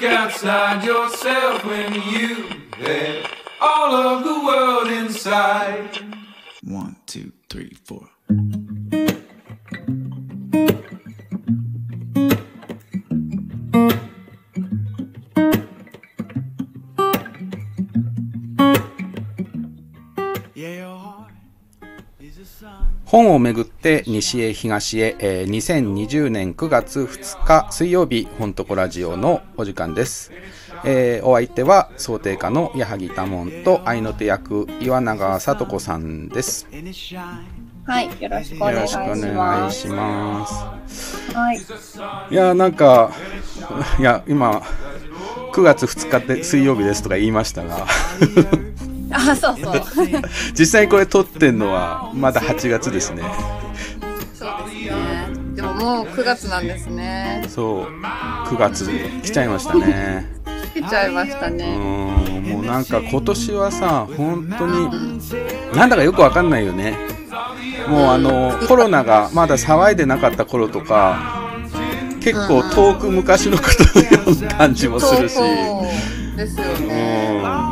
Look outside yourself when you had all of the world inside? をめぐって西へ東へ、えー2020年9月2日水曜日本とこラジオのお時間です、えーお相手は想定家の矢作多門と愛の手役岩永聡子さんです。はい、よろしくお願いしよろしくお願います。します。はい、いやなんかいや今9月2日で水曜日ですとか言いましたが。あ、そうそう。実際にこれ撮ってんのはまだ8月ですねももう9月なんですね。そう9月来ちゃいましたね来ちゃいましたうね。ーんもうなんか今年はさ本当になんだかよくわかんないよねもうあのコロナがまだ騒いでなかった頃とか結構遠く昔のことのような感じもするしですよね。うん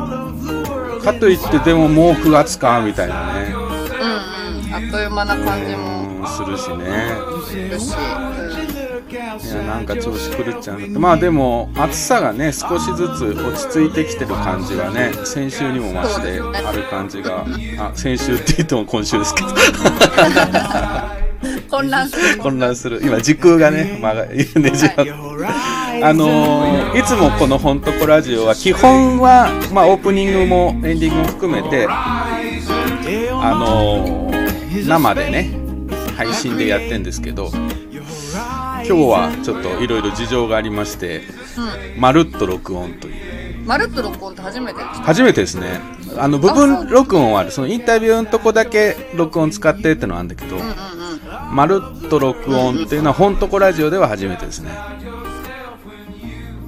かといってでももう9月かみたいなねうんうん。あっという間な感じもうんするしね。いやなんか調子狂っちゃうまあでも暑さがね少しずつ落ち着いてきてる感じはね先週にも増してある感じが。あ先週って言っても今週ですけど。う ん混乱する。混乱する。今時空がね間がねじわあのーいつもこの「ほんとこラジオ」は基本は、まあ、オープニングもエンディングも含めてあのー生でね配信でやってんですけど今日はちょっといろいろ事情がありましてまるっと録音という。まるっと録音って初めて。初めてですね。あの部分録音はある。そのインタビューのとこだけ録音使ってってのはあるんだけどうんうんうん。まるっと録音っていうのはほんとこラジオでは初めてですね。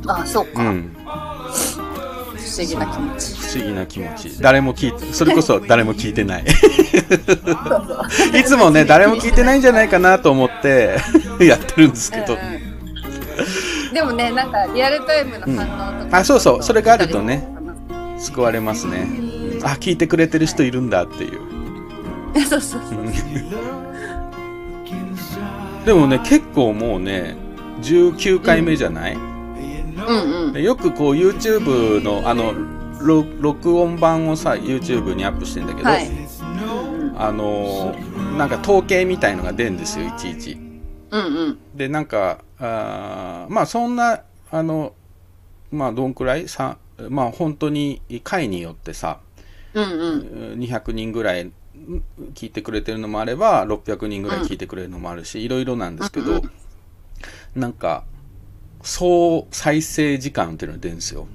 あ、そうか。うん。不思議な気持ち。不思議な気持ち。誰も聞いてそれこそ誰も聞いてない。いつもね誰も聞いてないんじゃないかなと思って やってるんですけど、うん。うんでもね、なんかリアルタイムの反応とか。あそうそう。それがあるとね救われますね。あ聞いてくれてる人いるんだっていう。そうそうそう。でもね結構もうね19回目じゃない、うんうん。でよくこう YouTube のあのろ録音版をさ YouTube にアップしてんだけど、はい。あのーなんか統計みたいのが出るんですよいちいち。うんうん。でなんかあーまあそんなあのまあどんくらい？さまあ本当に回によってさうんうん。200人ぐらいん聞いてくれてるのもあれば600人ぐらい聞いてくれるのもあるし、いろいろなんですけど、なんか総再生時間っていうのが出るんですよ。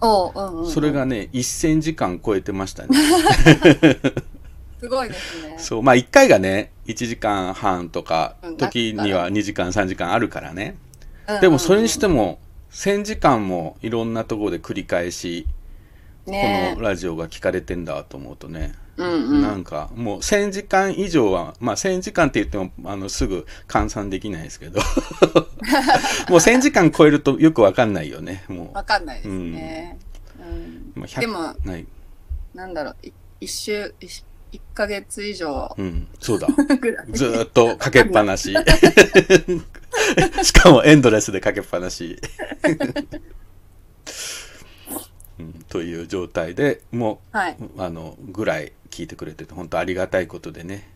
おう、うんうん。それがね1000時間超えてましたね。すごいですね。そうまあ1回がね1時間半とかうん時には2時間3時間あるからね。でもそれにしても1000時間もいろんなところで繰り返しこねのラジオが聞かれてんだと思うとね、うんうん。なんかもう1000時間以上はまあ1000時間って言ってもあのすぐ換算できないですけど。もう1000時間超えるとよくわかんないよねもわかんないですね。うん。う、まあ100でもない。なんだろう、い一週、一一ヶ月以上。うん。そうだ。ずーっとかけっぱなし。しかもエンドレスでかけっぱなし、うん、という状態でもうはい。あのぐらい聞いてくれてて本当ありがたいことでね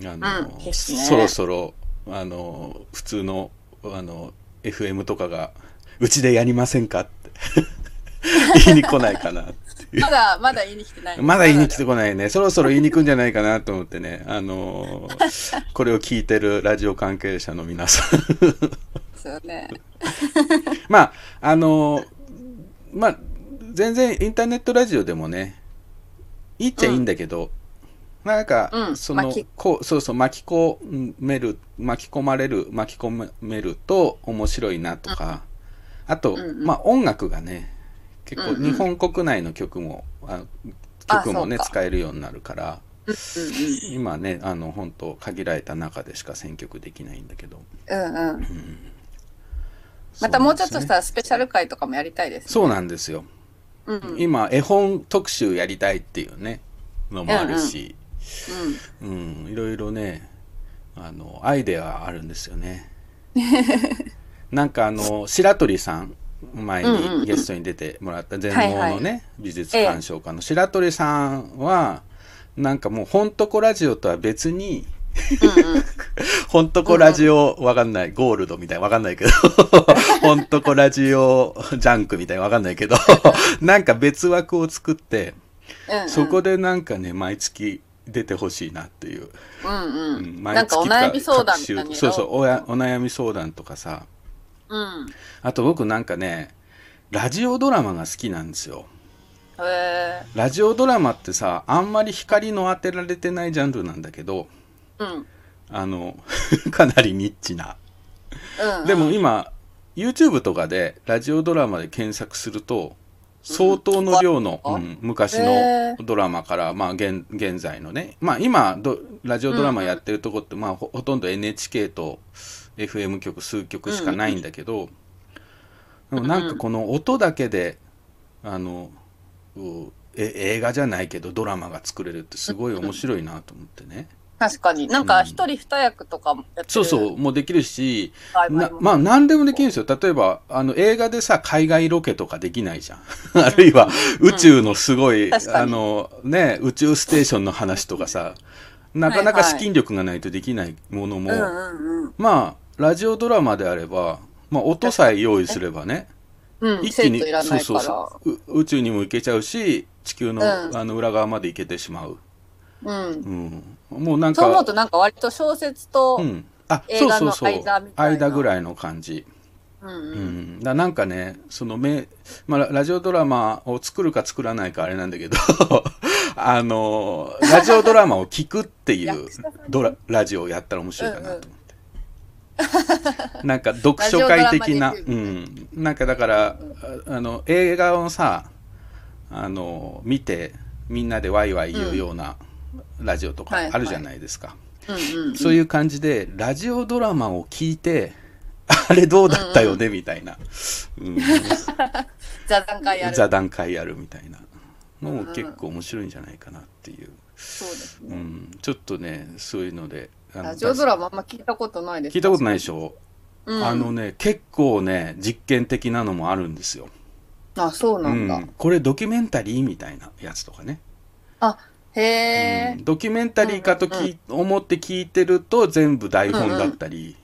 あの、うんねそろそろあの普通のあの FM とかが「うちでやりませんか?」って 言いに来ないかなまだ、まだ言いに来てない。まだ言いに来てこないねそろそろ言いに来るんじゃないかなと思ってねあのこれを聞いてるラジオ関係者の皆さんですよね。まああのまあ全然インターネットラジオでもねいいっちゃいいんだけど、なんか、うん。そのこうそうそう巻き込める巻き込まれる巻き込めると面白いなとか、あと、うんうん。まあ音楽がね結構うんうん。日本国内の曲も、ああ曲もね使えるようになるからうん今ねあの本当限られた中でしか選曲できないんだけど。うんうん。うん。うん。またもうちょっとしたらスペシャル回とかもやりたいです。そうなんですよ。うん。今、絵本特集やりたいっていうね、のもあるし、うん、いろいろね、あの、アイデアあるんですよね。なんかあの、白鳥さん、前うんうんうんにゲストに出てもらった全はいはい盲のね、美術鑑賞家の白鳥さんは、なんかもう、ほんとこラジオとは別に、ほんとこラジオわかんない、ゴールドみたいわかんないけど、ほんとこラジオジャンクみたいわかんないけど、なんか別枠を作って、うんうん。そこでなんかね、毎月出てほしいなっていう。うんううん。んなんかお悩み相談みたいなの？隔週そうそうおや、お悩み相談とかさ。うん。あと僕なんかね、ラジオドラマが好きなんですよ。ラジオドラマってさ、あんまり光の当てられてないジャンルなんだけど、うん。あの、かなりニッチな。うん。でも今 YouTube とかでラジオドラマで検索すると相当の量の、うんうん昔へのドラマから、まあ、現現在のね、まあ、今どラジオドラマやってるとこって、まあ、ほほとんど NHK と FM 局数局しかないんだけど、でもなんかこの音だけであの映画じゃないけどドラマが作れるってすごい面白いなと思ってね。確かに。なんか一人二役とかもやってる。そうそうもうできるし、なまあ何でもできるんですよ。例えばあの映画でさ海外ロケとかできないじゃん。あるいは宇宙のすごい、確かに。あのね宇宙ステーションの話とかさなかなか資金力がないとできないものも、うんうんうん。まあラジオドラマであれば、まあ、音さえ用意すればねうん、一気に。そうそうそうう宇宙にも行けちゃうし地球の,、うん。あの裏側まで行けてしまう、うん。うん、もうなんかそう思うとなんか割と小説と、ううん。ん、あ映画のそうそう。そう間みたいな。間ぐらいの感じ。うんうん、だなんかねそのめ、まあ、ララジオドラマを作るか作らないかあれなんだけど あのラジオドラマを聞くっていう ドララジオをやったら面白いかなと思って、なんか読書会的な、うん、なんかだからああの映画をさあの見てみんなでワイワイ言うようなラジオとかはいあるじゃないですか。そういう感じでラジオドラマを聞いてあれどうだったよね、みたいな、うん、座談会やる。座談会やるみたいな。のも結構面白いんじゃないかなっていう、そうですね。うん、ちょっとねそういうのでラジオドラマあんま聞いたことないです。聞いたことないでしょ、うん。あのね結構ね実験的なのもあるんですよ、あ、そうなんだ。うん、これドキュメンタリーみたいなやつとかね、あ、へえ、うん。ドキュメンタリーかとき、思って聞いてると全部台本だったり、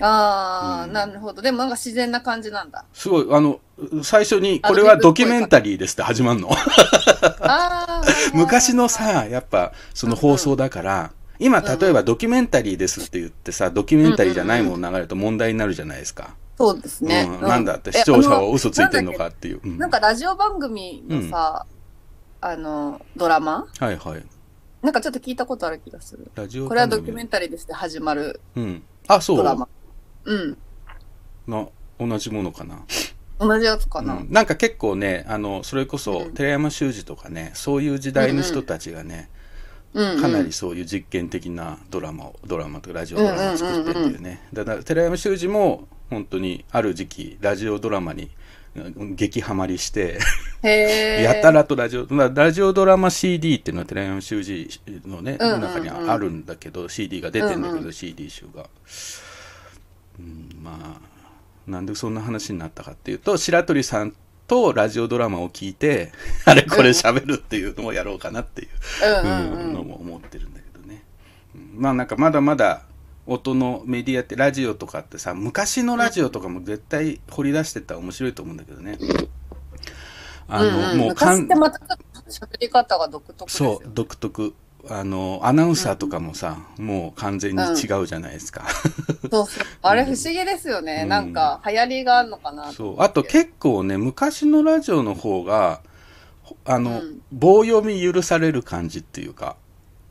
ああ、うん。なるほど。でもなんか自然な感じなんだ。すごいあの最初にあこれはドキュメンタリーですって始まるの。昔のさやっぱその放送だから、今例えばドキュメンタリーですって言ってさドキュメンタリーじゃないもの流れると問題になるじゃないですか、そうですね。うん。うなんだってえ視聴者は嘘ついてんのかっていう、うん。なんかラジオ番組のさ、あの、ドラマ？はいはい。なんかちょっと聞いたことある気がする。ラジオこれはドキュメンンタリーですって始まるうん。あそう。ドラマ。うん。な同じものかな？同じやつかな。うん。なんか結構ねあのそれこそうん。寺山修司とかねそういう時代の人たちがね、うん、うん。かなりそういう実験的なドラマをドラマとかラジオドラマを作ってるっていうね。だから寺山修司も本当にある時期ラジオドラマにうん激ハマりして。やたらとラジオ、まあ、ラジオドラマ CD っていうのは寺山修司のね、うんうんうん。中にあるんだけど CD が出てんだけど、うんう CD 集が、うん、まあなんでそんな話になったかっていうと白鳥さんとラジオドラマを聞いてあれこれ喋るっていうのをやろうかなっていう、うん。のも思ってるんだけどね、うんまあなんかまだまだ音のメディアってラジオとかってさ昔のラジオとかも絶対掘り出してったら面白いと思うんだけどね。あの、うんうん、もうかんまた喋り方が独特ですよそう独特。あのアナウンサーとかもさ、もう完全に違うじゃないですか、そうそう。あれ不思議ですよね。うん。なんか流行りがあるのかなとそう。あと結構ね昔のラジオの方がほあの、うん。棒読み許される感じっていうか。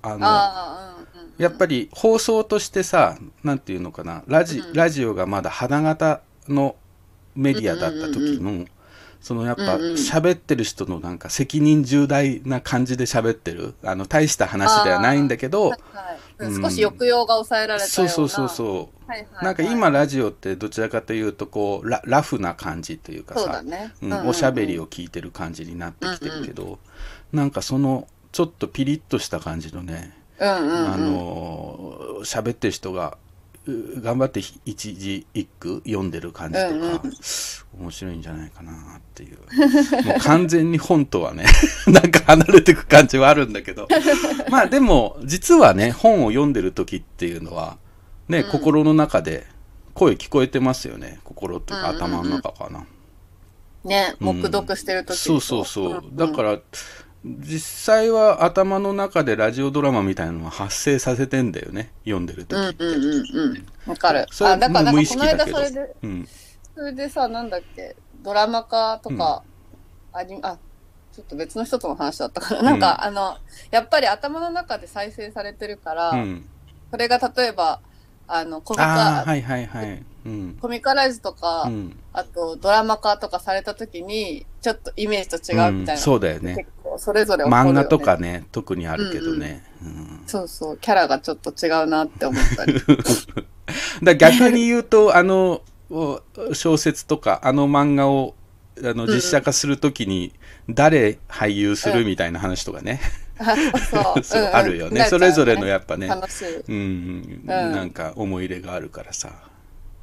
あのあ。やっぱり放送としてさなんていうのかなラジ,、うんラジオがまだ花形のメディアだった時の、そのやっぱうんうん喋ってる人のなんか責任重大な感じで喋ってるあの大した話ではないんだけど、少し抑揚が抑えられたような。そうそうそうそう。はいはいはいなんか今ラジオってどちらかというとこうララフな感じというかさね。うんうんうんうんおしゃべりを聞いてる感じになってきてるけど、なんかそのちょっとピリッとした感じのね、うんうんうん。あのー喋ってる人がう頑張って一字一句読んでる感じとか、うんうん。面白いんじゃないかなっていう。もう完全に本とはね なんか離れていく感じはあるんだけど。まあでも実はね本を読んでる時っていうのはね、うん。心の中で声聞こえてますよね。心というかうんうんうん。頭の中かな。ね、うん黙読してる時そうそうそう、んんだから実際は頭の中でラジオドラマみたいなのは発生させてんだよね。読んでる時。って、うんうんうんうん。わかる。それはあ、だから、なん無意かこの間識だけど。それで、うん、それでさ、なんだっけ、ドラマ化とか、アニあ、ちょっと別の人との話だったから、なんか、あの、やっぱり頭の中で再生されてるから、うん、それが例えば、あの、コミカ、はいはいはい。うん、コミカライズとか、うん。あとドラマ化とかされた時に、ちょっとイメージと違うみたいな。うんそうだよねそれぞれね。漫画とかね特にあるけどね、うんそうそう、キャラがちょっと違うなって思ったり。だ逆に言うと あのお小説とかあの漫画をあの実写化するときに誰俳優するみたいな話とかね、あそう。そううんうん。あるよね。なっちゃうそれぞれのやっぱね。楽しい。うん、なんか思い入れがあるからさ。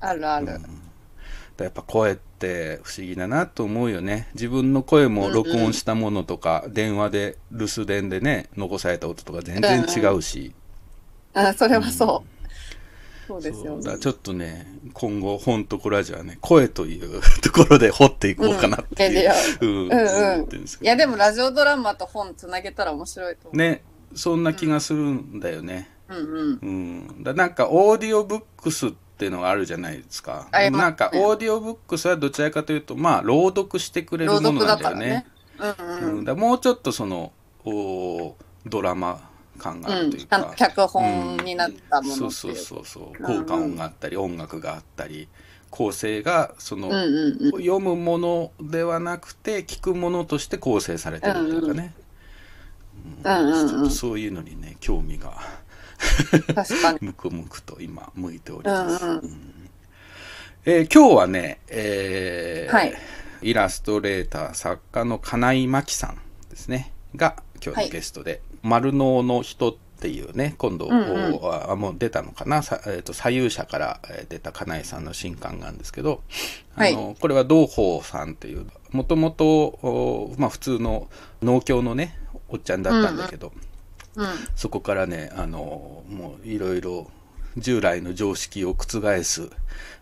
あるある。だからやっぱ声って不思議だなと思うよね。自分の声も録音したものとか、電話で留守電でね残された音とか全然違うし、あそれはそう。そうですよね。ちょっとね今後本とこラジオはね声というところで掘っていこうかなっていう、うん。うん。いやでもラジオドラマと本つなげたら面白いと思う。ね。そんな気がするんだよね、うんうん。うん、だなんかオーディオブックスっていうのがあるじゃないですか。ありますねなんかオーディオブックスはどちらかというとまあ朗読してくれるものなんだよね。うんうん。うん、だもうちょっとそのおドラマ感があうん、るというか、ちゃんと脚本になったものっていう。そうそうそうそううんうん効果音があったり音楽があったり構成がその、うんうんうん。読むものではなくて聞くものとして構成されてるというかね、うんうんうんちょっと。そういうのにね興味が確かに。むくむくと今向いております。うんうん。うん。えー今日はね、えーはい。イラストレーター作家の金井真紀さんですね。が今日のゲストで「丸能の人」っていうね今度、うんうん。おあもう出たのかな？さ、えー、と左右者からえー出た金井さんの新刊なんですけど、あのこれは道宝さんっていうもともとおまあ普通の農協のねおっちゃんだったんだけど、うん。そこからねあのもういろいろ従来の常識を覆す、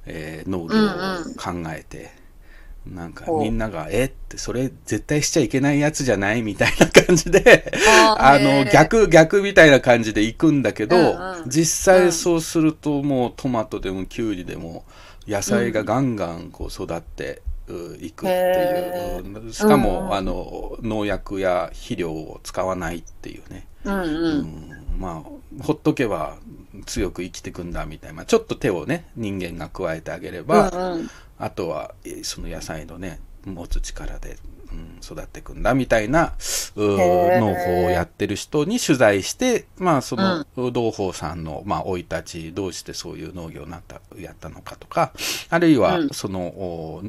えー農業を考えて、なんかほう。みんなが「え？っ?」てそれ絶対しちゃいけないやつじゃない？みたいな感じであの逆逆みたいな感じで行くんだけど、うんうん。実際そうするともうトマトでもキュウリでも野菜がガンガンこう育ってういくってへいう、しかも、うんうん。あの農薬や肥料を使わないっていうね。うんう。うん。んまあほっとけば強く生きていくんだみたいな。ちょっと手をね人間が加えてあげれば、うんうん。あとはえーその野菜のね持つ力で、うん、育っていくんだみたいな農法をやってる人に取材してまあその同宝さんのまあ生い立ちどうしてそういう農業になったやったのかとかあるいはうん。そのお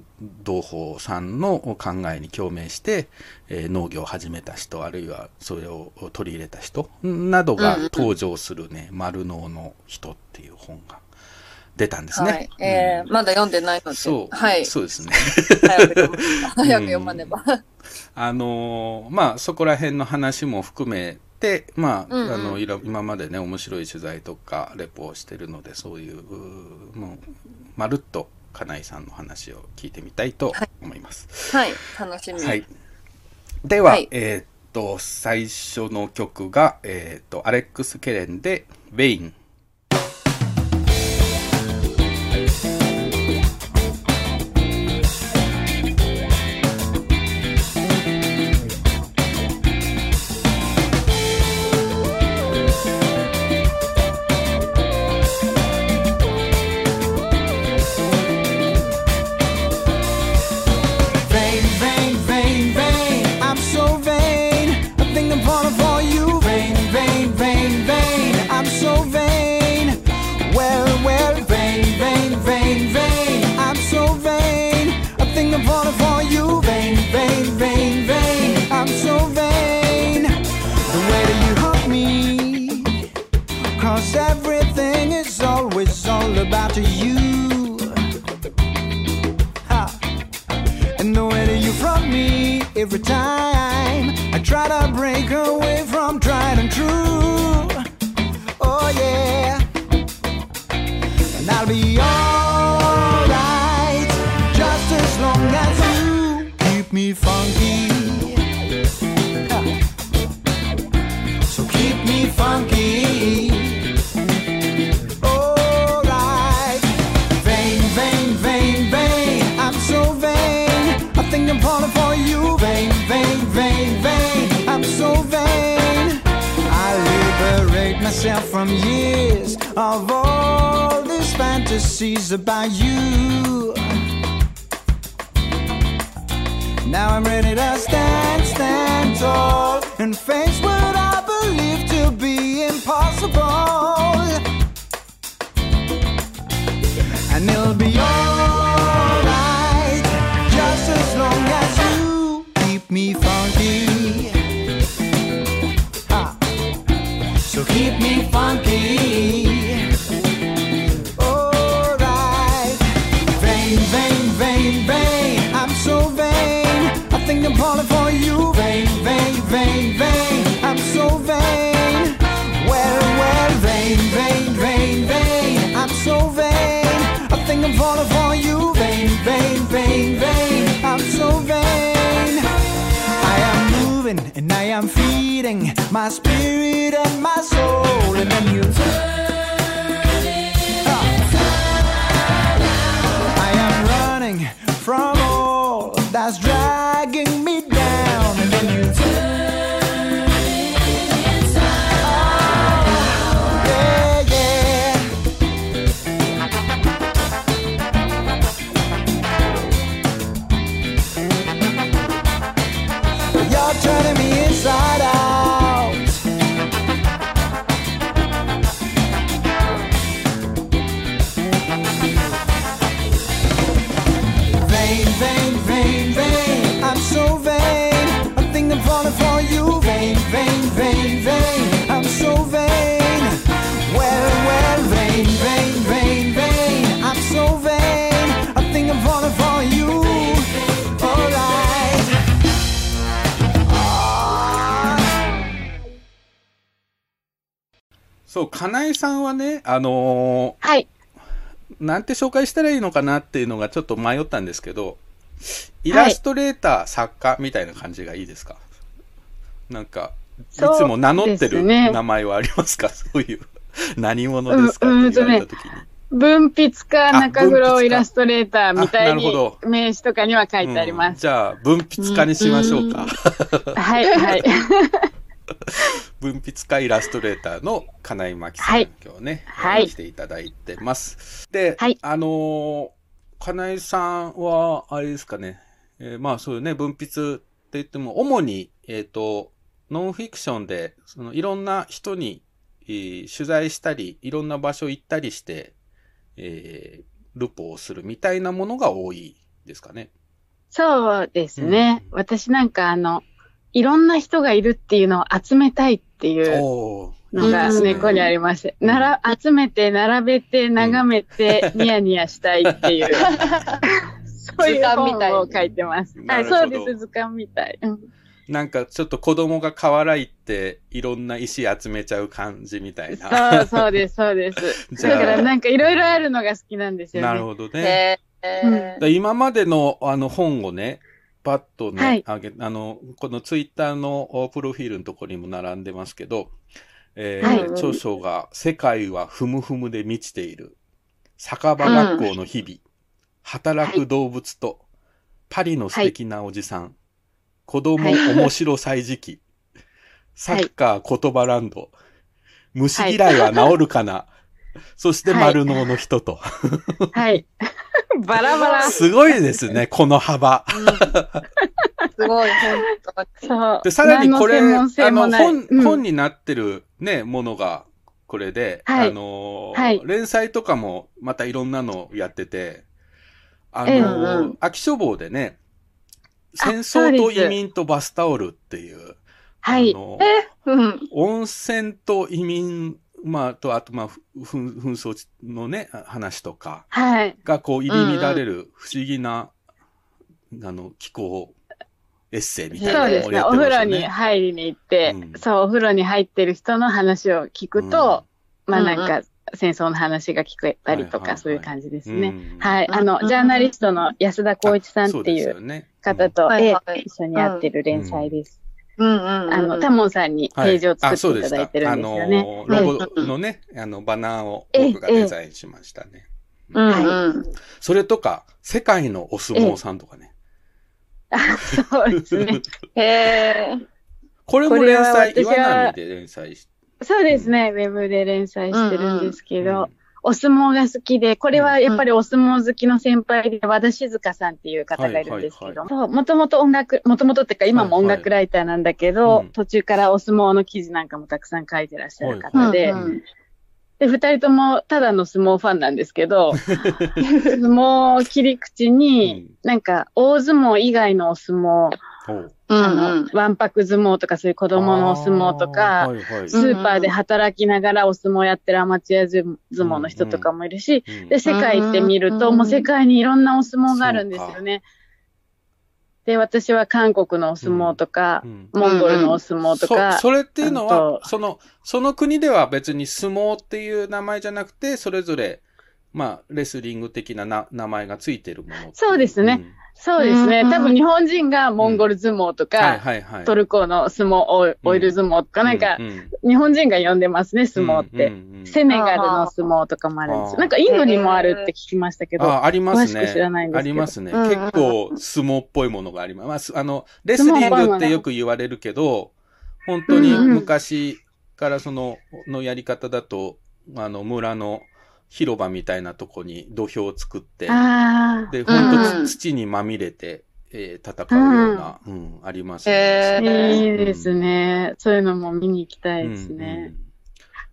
同宝さんの考えに共鳴して、えー農業を始めた人あるいはそれを取り入れた人などが登場するね「丸農の人」っていう本が出たんですね。はい。えー、まだ読んでないので。そう、はい。そうですね。早く読ま早く読まねば。あのーまあそこら辺の話も含めてまあ,、うんうんあのいろ今までね面白い取材とかレポをしてるのでそういううーもうまるっと金井さんの話を聞いてみたいと思います。はい。楽しみ。はい、では、はいえーっと最初の曲が、えーっとアレックス・ケレンで「ベイン」after you. Fantasies about you. かなえさんはね、あのはい。ーなんて紹介したらいいのかなっていうのがちょっと迷ったんですけど、イラストレーター、作家みたいな感じがいいですか？なんか、いつも名乗ってる名前はありますか？そういう。何者ですか？うんって言われた時に。文筆家あ中黒イラストレーターみたあいになるほど名刺とかには書いてあります。うんじゃあ、文筆家にしましょうか。はい、はい。文筆家イラストレーターの金井真紀さん、はい今日ね、はい来ていただいてます。で、はいあのー金井さんは、あれですかね、えーまあそういうね、文筆って言っても、主に、えっ、と、ノンフィクションで、そのいろんな人に、えー取材したり、いろんな場所行ったりして、えールポをするみたいなものが多いですかね。そうですね。私なんかあの、いろんな人がいるっていうのを集めたいっていうのがいいですね根っこにありまして、うんなら、集めて、並べて、眺めて、ニヤニヤしたいっていう、そういう図鑑みたい本を書いてます。はい、そうです、図鑑みたい。うんなんかちょっと子供が河原行っていろんな石集めちゃう感じみたいな。そう、そうです、そうです。だからなんかいろいろあるのが好きなんですよね。なるほどね。へえうんだから今までのあの本をね、パッとね、はいあげ、あの、このツイッターのおプロフィールのところにも並んでますけど、えーはい著書が、世界はふむふむで満ちている。酒場学校の日々。働く動物と、パリの素敵なおじさん。子供はい面白歳時期。サッカー言葉ランド。虫嫌いは治るかな？そして丸脳の人と。はい。バラバラ。すごいですね、この幅。すごい、本当に。そう。で、さらにこれ、あの、本、うん本になってるね、ものが、これで、はいあのーはい連載とかもまたいろんなのやってて、あのええーうん秋書房でね、あ戦争と移民とバスタオルっていう、はいあ。のうん。温泉と移民、まあ、と、あと、まあ、ふ紛紛争のね、話とかはい。がこう入り乱れる不思議な、あの、気候をエッセイみたいなのをやってそうですね。お風呂に入りに行って、うん。そう、お風呂に入ってる人の話を聞くと、まあなんうん。か、戦争の話が聞けたりとか、はいはいはい。そういう感じですね。うん。はい。あのう、ん。ジャーナリストの安田光一さんっていう方と、一緒にやってる連載です。うんうんうん。あの、タモンさんにページを作あそうでっていただいてるんですよあね。の、はいロゴのね、あの、バナーをええ僕がデザインしましたね。うんうん。それとか、世界のお相撲さんとかね。そうですね。へえ。これも連載、岩波で連載しそうですね。ウェブで連載してるんですけてど、お相撲が好きで、これはやっぱりお相撲好きの先輩で、和田静香さんっていう方がいるんですけはいど、そう、もともと音楽、もともとっていうか今も音楽ライターなんだけど、うん。途中からお相撲の記事なんかもたくさん書いてらっしゃる方で、で、二人ともただの相撲ファンなんですけど、相撲を切り口に、なんか大相撲以外のお相撲、あのうん。わんぱく相撲とかそういう子供のお相撲とあか、ーはいはい。スーパーで働きながらお相撲やってるアマチュア相撲の人とかもいるし、うんで、世界行ってみると、うんもう世界にいろんなお相撲があるんですよね。で、私は韓国のお相撲とかう、ん。モンゴルのお相撲とか、そそれっていうのあは、と。その、その国では別に相撲っていう名前じゃなくて、それぞれ、まあ、レスリング的なな名前がついてるものそうですねそうですね。うん多分日本人がモンゴル相撲とか。トルコの相撲、オイル相撲とか、なんかう、ん日本人が呼んでますね、相撲って。セネガルの相撲とかもあるんですなんかインドにもあるって聞きましたけど、あ、ありますね。詳しく知らないんですけどありますね。結構相撲っぽいものがあります。まあの、レスリングってよく言われるけど、本当に昔からその、のやり方だと、あの、村の広場みたいなとこに土俵を作って、ああ、で、うん本当土にまみれて、えー戦うような、うん、ありますへね。いいですね。そういうのも見に行きたいですね。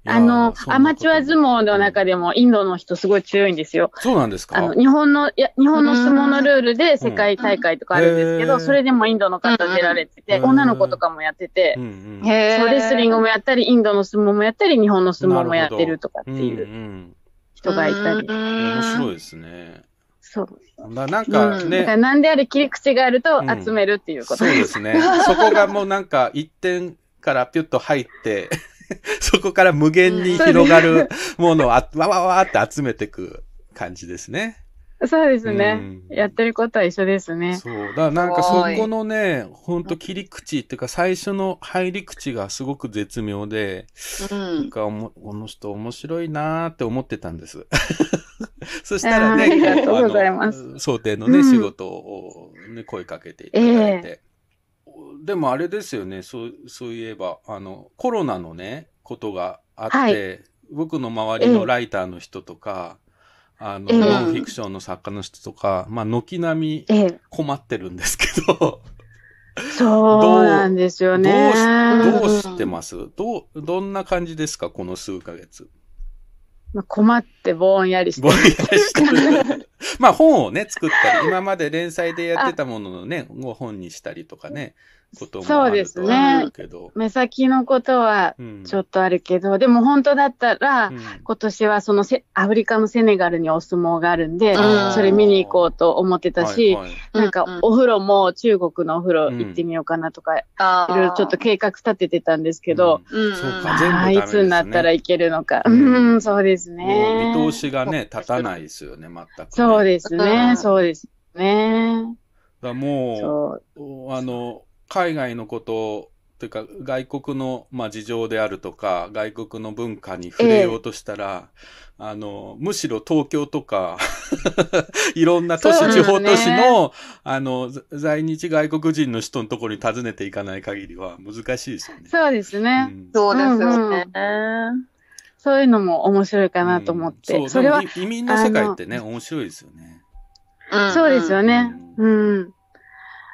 うんうん。あの、アマチュア撲相撲の中でもインドの人すごい強いんですよ。そうなんですか？あの、日本の、いや、日本の相撲のルールで世界大会とかあるんですけど、うんそれでもインドの方出られてて、うん女の子とかもやっててう、んうん。レスリングもやったり、インドの相撲もやったり、日本の相撲もやってるとかっていうん人がいたり。面白いい。ですね。そう。だなんかうんね、だから何であれ切り口があるとうん集めるっていうことそうですね。そこがもうなんか一点からピュッと入って、そこから無限に広がるものをあわわわーって集めていく感じですね。そうですね。うんやってることは一緒ですね。そう。だからなんかそこのね、ほんと切り口っていうか最初の入り口がすごく絶妙で、うなんん。かおもこの人面白いなーって思ってたんです。そしたらね、ありがとうこございます想定のね、うん仕事を、ね、声かけていただいて。でもあれですよね、そう、そういえば、あの、コロナのね、ことがあって、はい僕の周りのライターの人とか、あの、ええノンフィクションの作家の人とか、まあ、軒並みええ。困ってるんですけど、そうなんですよね。どうし、どうしてます？どう、どんな感じですか？この数ヶ月。まあ困ってぼんやりしてぼんやりしてる。まあ本をね、作ったり、今まで連載でやってたもののね、ご本にしたりとかね、こともあるそうですとうけど。目先のことはうん。ちょっとあるけど、でも本当だったら、うん。今年はそのせアフリカのセネガルにお相撲があるんで、うんそれ見に行こうと思ってたし、はいはい。なんかうんお風呂も中国のお風呂行ってみようかなとか、いろいろちょっと計画立ててたんですけど、ういつになったらいけるのか。ううんん、そうですもね。う見通しがね、立たないですよね、全くね、そうですうね、ん。そうですね。だもそう。う、あの、海外のことというか、外国の、まあ、事情であるとか、外国の文化に触れようとしたら、あの、むしろ東京とか、いろんな都市、ね地方都市の、あの、ざ在日外国人の人のところに訪ねていかない限りは難しいですよね。そうですね。んそうですよね。そういうのも面白いかなと思って。うんそれは移民の世界ってね、面白いですよね。うんそうですよね。うん。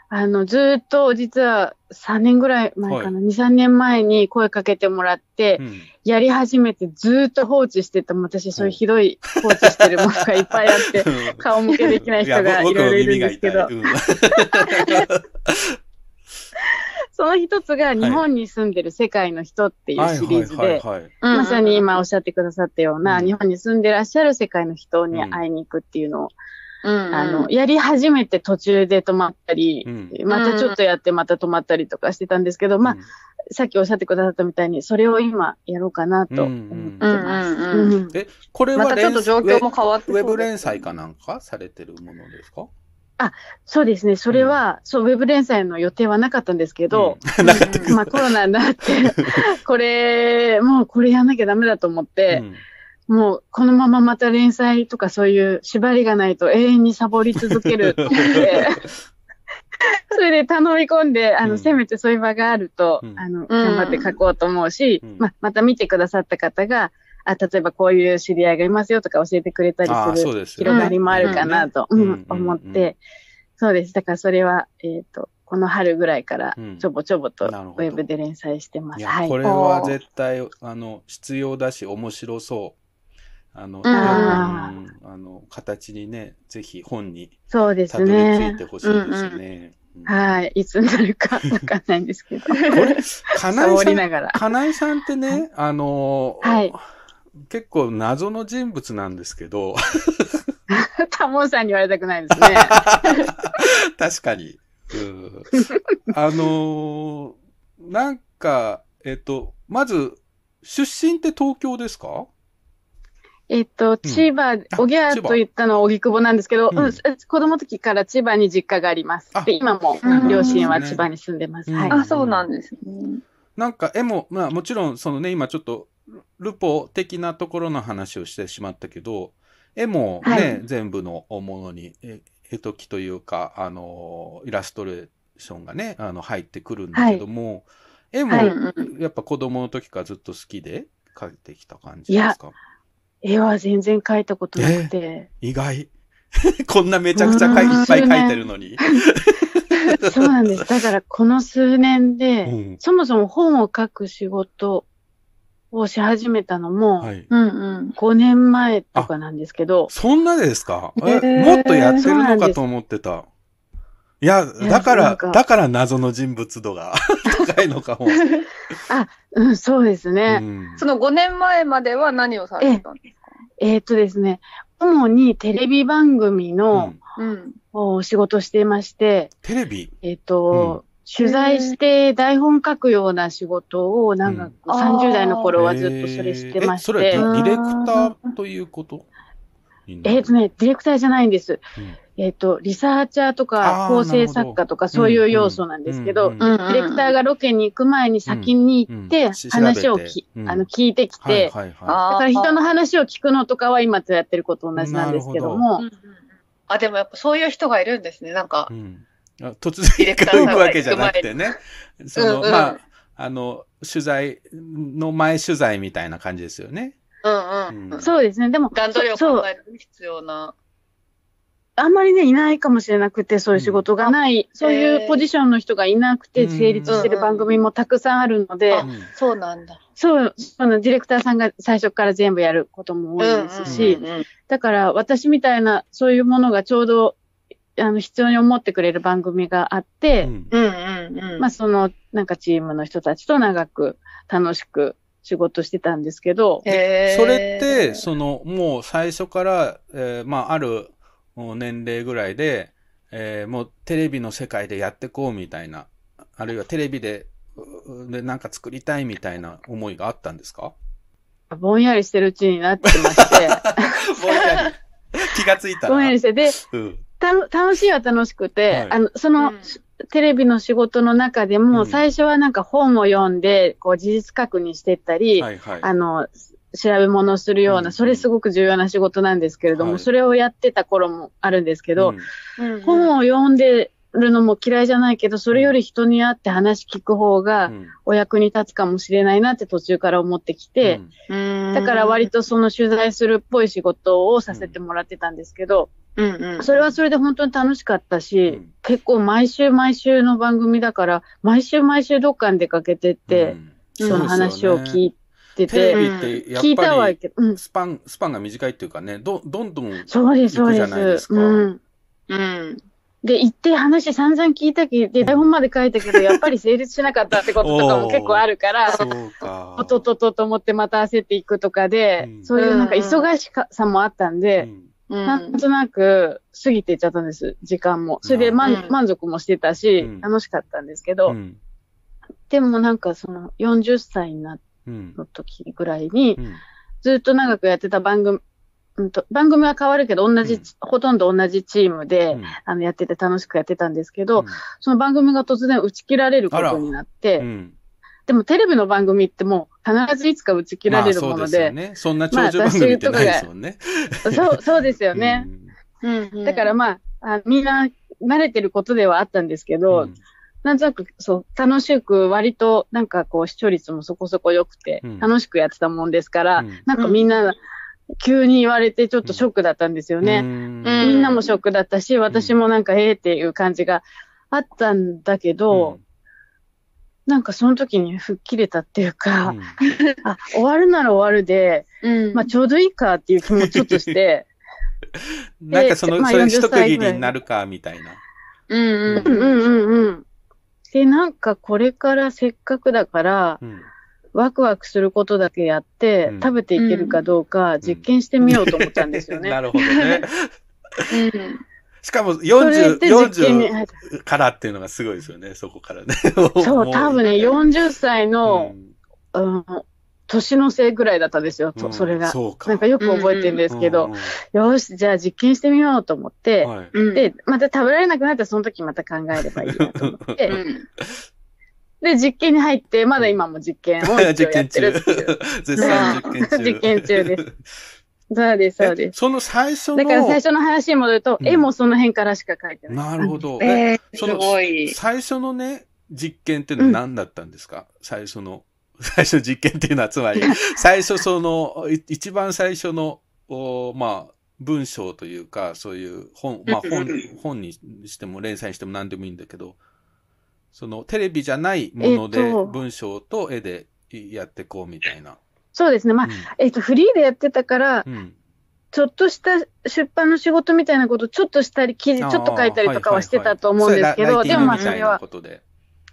あの、ずーっと実は3年ぐらい前かな、2、3年前に声かけてもらってう、ん。やり始めてずーっと放置してても、私そういうひどい放置してるものがいっぱいあって、顔向けできない人がいろいろいるんですけど。その一つが日本に住んでる世界の人っていうシリーズで、はいはいはいはい。うん。まさに今おっしゃってくださったような、うん。日本に住んでらっしゃる世界の人にうん。会いに行くっていうのをうんあの、やり始めて途中で止まったり、うん。またちょっとやってまた止まったりとかしてたんですけど、まあ、さっきおっしゃってくださったみたいに、それを今やろうかなと思ってます。うんうんうん。うんえ、これはまたちょっと状況も変わってウェブ連載かなんかされてるものですか？そうですね、それは、そう、ウェブ連載の予定はなかったんですけど、うん。まあコロナになって、これ、もうこれやんなきゃダメだと思って、もうこのまままた連載とかそういう縛りがないと永遠にサボり続けるって。それで頼み込んで、あの、うん。せめてそういう場があると、うん。あの、頑張って書こうと思うし、うん。まあ、また見てくださった方が、あ、例えばこういう知り合いがいますよとか教えてくれたりするそうですよね。広がりもあるかなと、うん。うんうん思って、そうです。だからそれは、えっ、と、この春ぐらいからうんちょぼちょぼとウなるほど。ェブで連載してます。いや、はい。これは絶対、あの、必要だし、面白そう。あの、うんあの、形にね、ぜひ本にそうですたどり着いねて。ほしいですね。うんはい。いつになるかわかんないんですけど。これ、サ金井さん、ながら。金井さんってね、あの、はい結構謎の人物なんですけど、タモンさんに言われたくないですね。確かに。うんあのーなんか、えっと、まず、出身って東京ですか？えっと、千葉、おぎゃーと言ったのは荻窪なんですけど、うんうん、子供の時から千葉に実家があります。あ。で、今もうん。両親は千葉に住んでます。あ、そうなんですね。なんか絵も、まあもちろんそのね、今ちょっとルポ的なところの話をしてしまったけど、絵もね、はい。全部のものに、え絵解きというか、あの、イラストレーションがね、あの、入ってくるんだけども、絵もはい。やっぱ子供の時からずっと好きで描いてきた感じですか？絵は全然描いたことなくて。意外。こんなめちゃくちゃかいうんいっぱい描いてるのに。そうなんです。だからこの数年で、うんそもそも本を書く仕事をし始めたのも、はい。うんうん。5年前とかなんですけど、そんなですか？え、へーもっとやってるのかと思ってた。いや、だから、なんかだから謎の人物度が 高いのかも。うん、そうですね。うんその5年前までは何をされてたんですか？えーっとですね、主にテレビ番組うのんうん。お仕事をしていまして、テレビ？えーっと、取材して台本書くような仕事を長く、うん30代の頃はずっとそれしてましえそれて、はディレクターということ？えーっとね、ディレクターじゃないんです。うんえーっと、リサーチャーとか構成作家とかそういう要素なんですけど、うんうんうんディレクターがロケに行く前に先に行って話を調べてき、うんあの聞いてきて、はいはいはだから人の話を聞くのとかは今とやってること同じなんですけどうんもうん、うんあ、でもやっぱそういう人がいるんですね。なんかい。う、んあ突然ディレクターさんが行くわけじゃなくてね。その、うんうんまあ、あの、取材の前取材みたいな感じですよね。うんうん。うんそうですね。でも、段取りをそう考える必要な。あんまりね、いないかもしれなくて、そういう仕事がない、そういうポジションの人がいなくてうん。成立してる番組もたくさんあるので、うん。そうなんだ。そう、そのディレクターさんが最初から全部やることも多いですし、うんうんうん。だから私みたいな、そういうものがちょうど、あの、必要に思ってくれる番組があって、うん。うんうんうん。まあ、その、なんかチームの人たちと長く楽しく仕事してたんですけど、それって、その、もう最初から、えーまあ、ある年齢ぐらいで、えーもうテレビの世界でやってこうみたいな、あるいはテレビで、うでなんか作りたいみたいな思いがあったんですか？ぼんやりしてるうちになってまして、ぼんやり。気がついたら。ぼんやりして、で、うん。た楽しいは楽しくて、はい。あの、その、うん。テレビの仕事の中でも、うん。最初はなんか本を読んで、こう事実確認してったり、はいはい。あの、調べ物をするような、うん。それすごく重要な仕事なんですけれども、はい。それをやってた頃もあるんですけど、うん。うん本を読んでるのも嫌いじゃないけど、それより人に会って話聞く方がうん。お役に立つかもしれないなって途中から思ってきて、うん。だから割とその取材するっぽい仕事をさせてもらってたんですけど、うんうん。それはそれで本当に楽しかったし、うん。結構毎週毎週の番組だから、毎週毎週どっかに出かけてって、うん。その話を聞いてテレて、ビってや聞いたっぱり。スパン、スパンが短いっていうかね、ど、どんどん、そうです、そうで。行くじゃないですすかうん。うん。で、行って話散々聞いたけど、台本まで書いたけど、やっぱり成立しなかったってこととかも結構あるから、そうか。おっとっとっとと思ってまた焦っていくとかで、うんそういうなんか忙しさもあったんで、うんうんなんとなく過ぎていっちゃったんです、時間も。それで満,、うん満足もしてたし、うん楽しかったんですけど、うん。でもなんかその40歳になっうん。た時ぐらいにう、ん。ずっと長くやってた番組、うんと、番組は変わるけど、同じ、うんほとんど同じチームで、うんあの、やってて楽しくやってたんですけど、うんその番組が突然打ち切られることになって、うん。でもテレビの番組ってもう必ずいつか打ち切られるものまあそうですよで、ね。そんな長寿番組ってないですもんね。そう、そうですよね。うんうんだからまああ、みんな慣れてることではあったんですけうん。ど、うんなんとなく、そう、楽しく、割と、なんかこう、視聴率もそこそこ良くて、うん。楽しくやってたもんですから、うん。なんかみんな、急に言われてちょっとショックだったんですよね。うん。うんみんなもショックだったし、私もなんか、ええっていう感じがあったんだけど、なんかその時に吹っ切れたっていうか、うん。あ、終わるなら終わるで、うん。まあちょうどいいかっていう気もちょっとして、なんかその、まあそれ40一区切りになるか、みたいな。うんうん。うんうんうんうん。で、なんかこれからせっかくだから、うん。ワクワクすることだけやって、うん。食べていけるかどうか実験してみようと思ったんですよね。なるほどね。うん。しかもそれ40、で実験に入っ40からっていうのがすごいですよね、そこからね。そう、多分ね、40歳の、ううん、年のせいぐらいだったんですよ、そんそれが。そうか。なんかよく覚えてるんですけど、よーし、じゃあ実験してみようと思って、うんはいうんで、また食べられなくなったらその時また考えればいいなと思って、うんで、実験に入って、まだ今も実験をや験中ってるっていう。。絶賛実験中。実験中です。そうです、そうです。えその最初の。だから最初の話に戻ると、うん絵もその辺からしか描いてない。なるほど。えー、すそのごい。最初のね、実験っていうのは何だったんですか、最初の、最初の実験っていうのは、つまり、最初その、い一番最初の、おまあ、文章というか、そういう本、まあ本うんうん、本にしても連載にしても何でもいいんだけど、そのテレビじゃないものでえっと。文章と絵でやってこうみたいな。そうですね。まあ、えっ、と、フリーでやってたから、うん。うんちょっとした出版の仕事みたいなこと、ちょっとしたり、記事ちょっと書いたりとかはしてたと思うんですけど、でもまあそれは、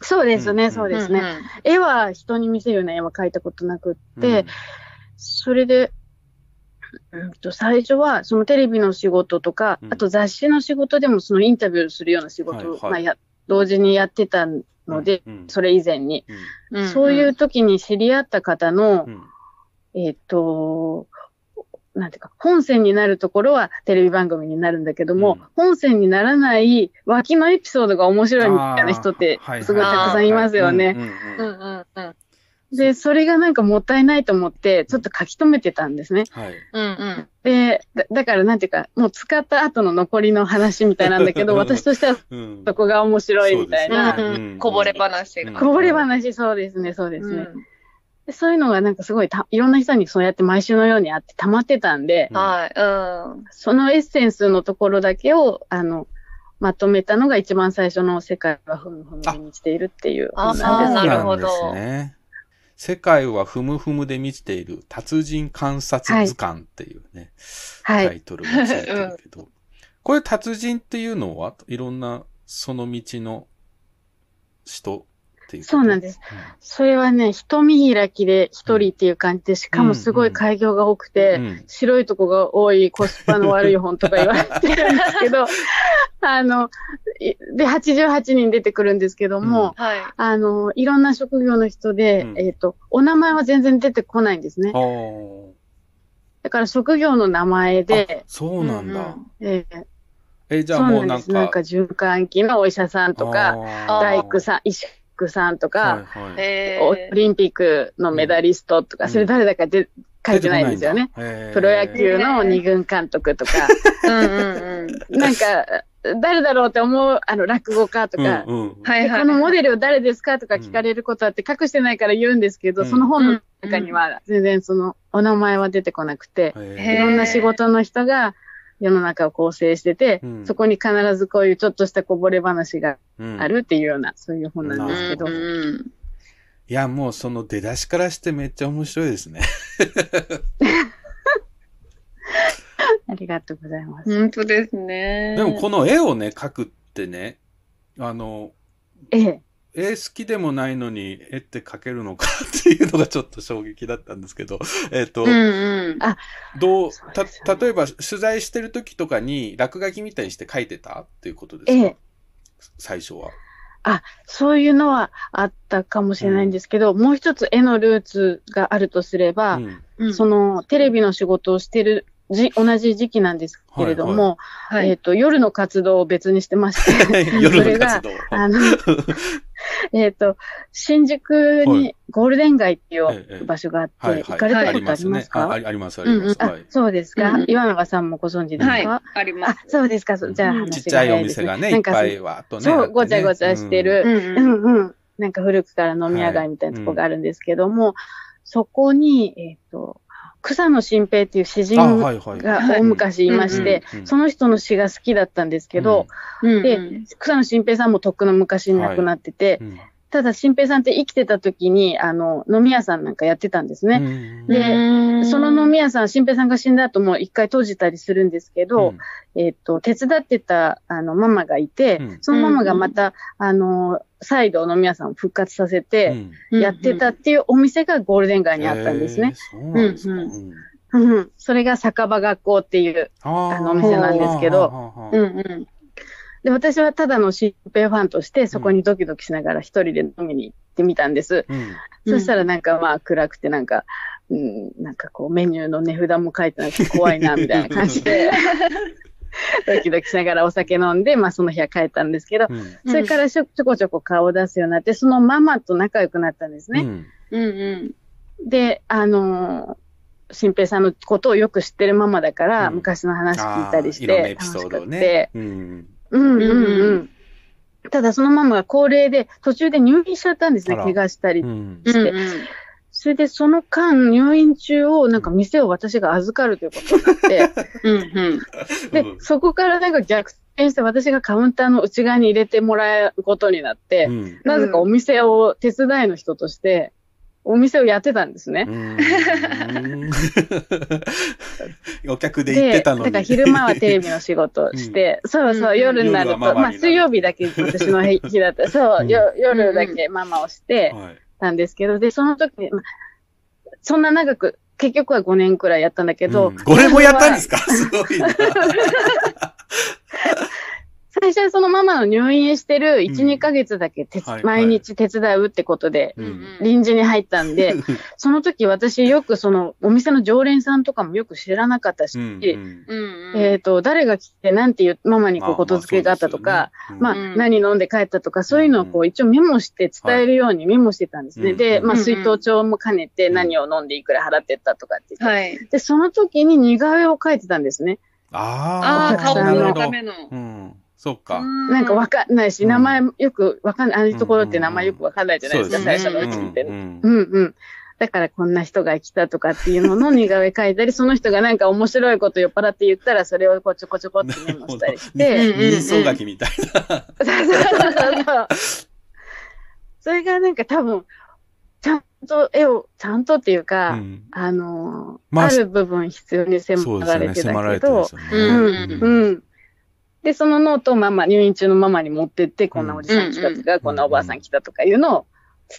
ことで。そうですね、うんそうですね。絵は人に見せるような絵は描いたことなくって、それで、うんと最初はそのテレビの仕事とか、うん。あと雑誌の仕事でもそのインタビューするような仕事を、はいはい。まあ、や同時にやってたので、うん、それ以前に、うん。うん。そういう時に知り合った方のう、ん。えっ、と、なんていうか、本線になるところはテレビ番組になるんだけども、うん本線にならない脇のエピソードが面白いみたいな人ってすごいたくさんいますよね。で、それがなんかもったいないと思って、ちょっと書き留めてたんですね。はい。うんうん。で、だだからなんていうか、もう使った後の残りの話みたいなんだけど、私としてはうんそこが面白いみたいな。こぼれ話が。うんこぼれ話、そうですね、そうですね。うんでそういうのがなんかすごいた、いろんな人にそうやって毎週のようにあって溜まってたんで、うんはい。うん。そのエッセンスのところだけを、あの、まとめたのが一番最初の世界はふむふむに満ちているっていうあ本なんです。なるほどそうなんですね。世界はふむふむで満ちている達人観察図鑑っていうね、はい。タイトルがついてるけど、これ達人っていうのはいろんなその道の人っていうそうなんです。それはね、人見開きで一人っていう感じで、しかもすごい開業が多くて、うん。白いとこが多いコスパの悪い本とか言われてるんですけど、あの、いで、88人出てくるんですけども、はい。あの、いろんな職業の人で、うん。えっ、と、お名前は全然出てこないんですね。だから職業の名前あで、そうなんだ。うんうん。えーえ、じゃそあもうなんうなんです。なんかか、循環器のお医者さんとか、大工さん、医師さんとか、はいはいえオリンピックのメダリストとか、うんそれ誰だかで書いてないんですよね。。プロ野球の二軍監督とか、ー。うんうんうん。なんか、誰だろうって思う、あの、落語家とか、うんうんはいはい。でこのモデルは誰ですかとか聞かれることあって隠してないから言うんですけど、うんその本の中には全然そのお名前は出てこなくて、へいろんな仕事の人が世の中を構成してて、うんそこに必ずこういうちょっとしたこぼれ話がーあるっていうような、そういう本なんですけど。うんうんいや、もうその出だしからしてめっちゃ面白いですね。ありがとうございます。本当ですね。でもこの絵をね、描くってね、あの、ええ。絵好きでもないのに絵って描けるのかっていうのがちょっと衝撃だったんですけど、えっ、と、うんうん。あ、どう、た、例えば取材してる時とかに落書きみたいにして描いてたっていうことですか、ええ。最初は。そういうのはあったかもしれないんですけど、もう一つ絵のルーツがあるとすれば、うんうん。そのテレビの仕事をしてるじ同じ時期なんですけれども、はいえっ、と、夜の活動を別にしてまして、夜の活動。あの、えっと、新宿はいにゴールデン街っていええう場所があって、はいはい。行かれたことありますね。か、あありあります、あうんうん、ります。あはい。そうですか、うん岩永さんもご存知ですか、はい、あります。あ、そうですか。そうじゃあうん話がちっちゃいお早です店がね、ないんかっぱいわとね。そうごちゃごちゃしてるうんううんんうん。なんか古くから飲み屋街みたいなとこがあるんですけども、そこに、えっ、と、草野新平っていう詩人。が大昔いまして、その人の詩が好きだったんですけど、うん。で、草野新平さんもとっくの昔に亡くなってて、うんただ新平さんって生きてた時に、あの、飲み屋さんなんかやってたんですね。うん。でその飲み屋さん、新平さんが死んだ後も一回閉じたりするんですけど、うん。えっ、と、手伝ってた、あの、ママがいて、うん。そのママがまた、あの、再度飲み屋さんを復活させて、うん。やってたっていうお店がゴールデン街にあったんですね。うなん。それが酒場学校っていう。あのお店なんですけど。うんうん。で、私はただの新平ファンとして、そこにドキドキしながら一人で飲みに行ってみたんです。うんうんそしたらなんかまあ暗くてなんか、うん、なんかこうメニューの値札も書いてなくて怖いな、みたいな感じで、ドキドキしながらお酒飲んで、まあその日は帰ったんですけど、うんそれからちょちょこちょこ顔を出すようになって、そのママと仲良くなったんですね。うんうんうん。で、あのー新平さんのことをよく知ってるママだから、うん昔の話聞いたりして、楽しくねて。。うんうんうんううんん。ただそのママが高齢で、途中で入院しちゃったんですね、怪我したりうん。して。うんうんそれでその間、入院中をなんか店を私が預かるということになって、うんうん。でう、ん。そこからなんか逆転して私がカウンターの内側に入れてもらうことになって、うん。なぜかお店を手伝いの人として、お店をやってたんですね。うん。お客で行ってたのに。だから昼間はテレビの仕事をして、そうそうう、ん。夜になると、ママまあ水曜日だけ私の日だった。そう、うん。よ夜だけママをしてはい。たんですけど、で、その時に、まあそんな長く、結局は5年くらいやったんだけど、うん。これもやったんですか？すごいな。最初はそのママの入院してる1、うん。2ヶ月だけ手つはいはい。毎日手伝うってことで、うん。臨時に入ったんで、その時私よくそのお店の常連さんとかもよく知らなかったし。えっ、と、誰が来てなんていうママにこうことづけがあったとか、まあ、うん。何飲んで帰ったとか、そういうのをこう一応メモして伝えるようにメモしてたんですね。はい。で、うん。まあ、うん水筒帳も兼ねてうん。何を飲んでいくら払ってったとかって言って。はい。で、その時に似顔絵を描いてたんですね。ああ、顔のための。うん。そっか。なんかわかんないし、うん名前よくわかんない、ああいうところって名前よくわかんないじゃないですか、最初のうちって。ううんんうん。だからこんな人が来たとかっていうのの似顔絵描いたり、その人がなんか面白いこと酔っ払って言ったら、それをこうちょこちょこってメモしたりして。うん人相書きみたいな。そうそうそう。それがなんか多分、ちゃんと絵を、ちゃんとっていうか、うんあのあある部分必要に迫。られてたけど。うんうん、うん。で、そのノートをママ、入院中のママに持ってって、こんなおじさん来たとか、うんこんなおばあさん来たとかいうのを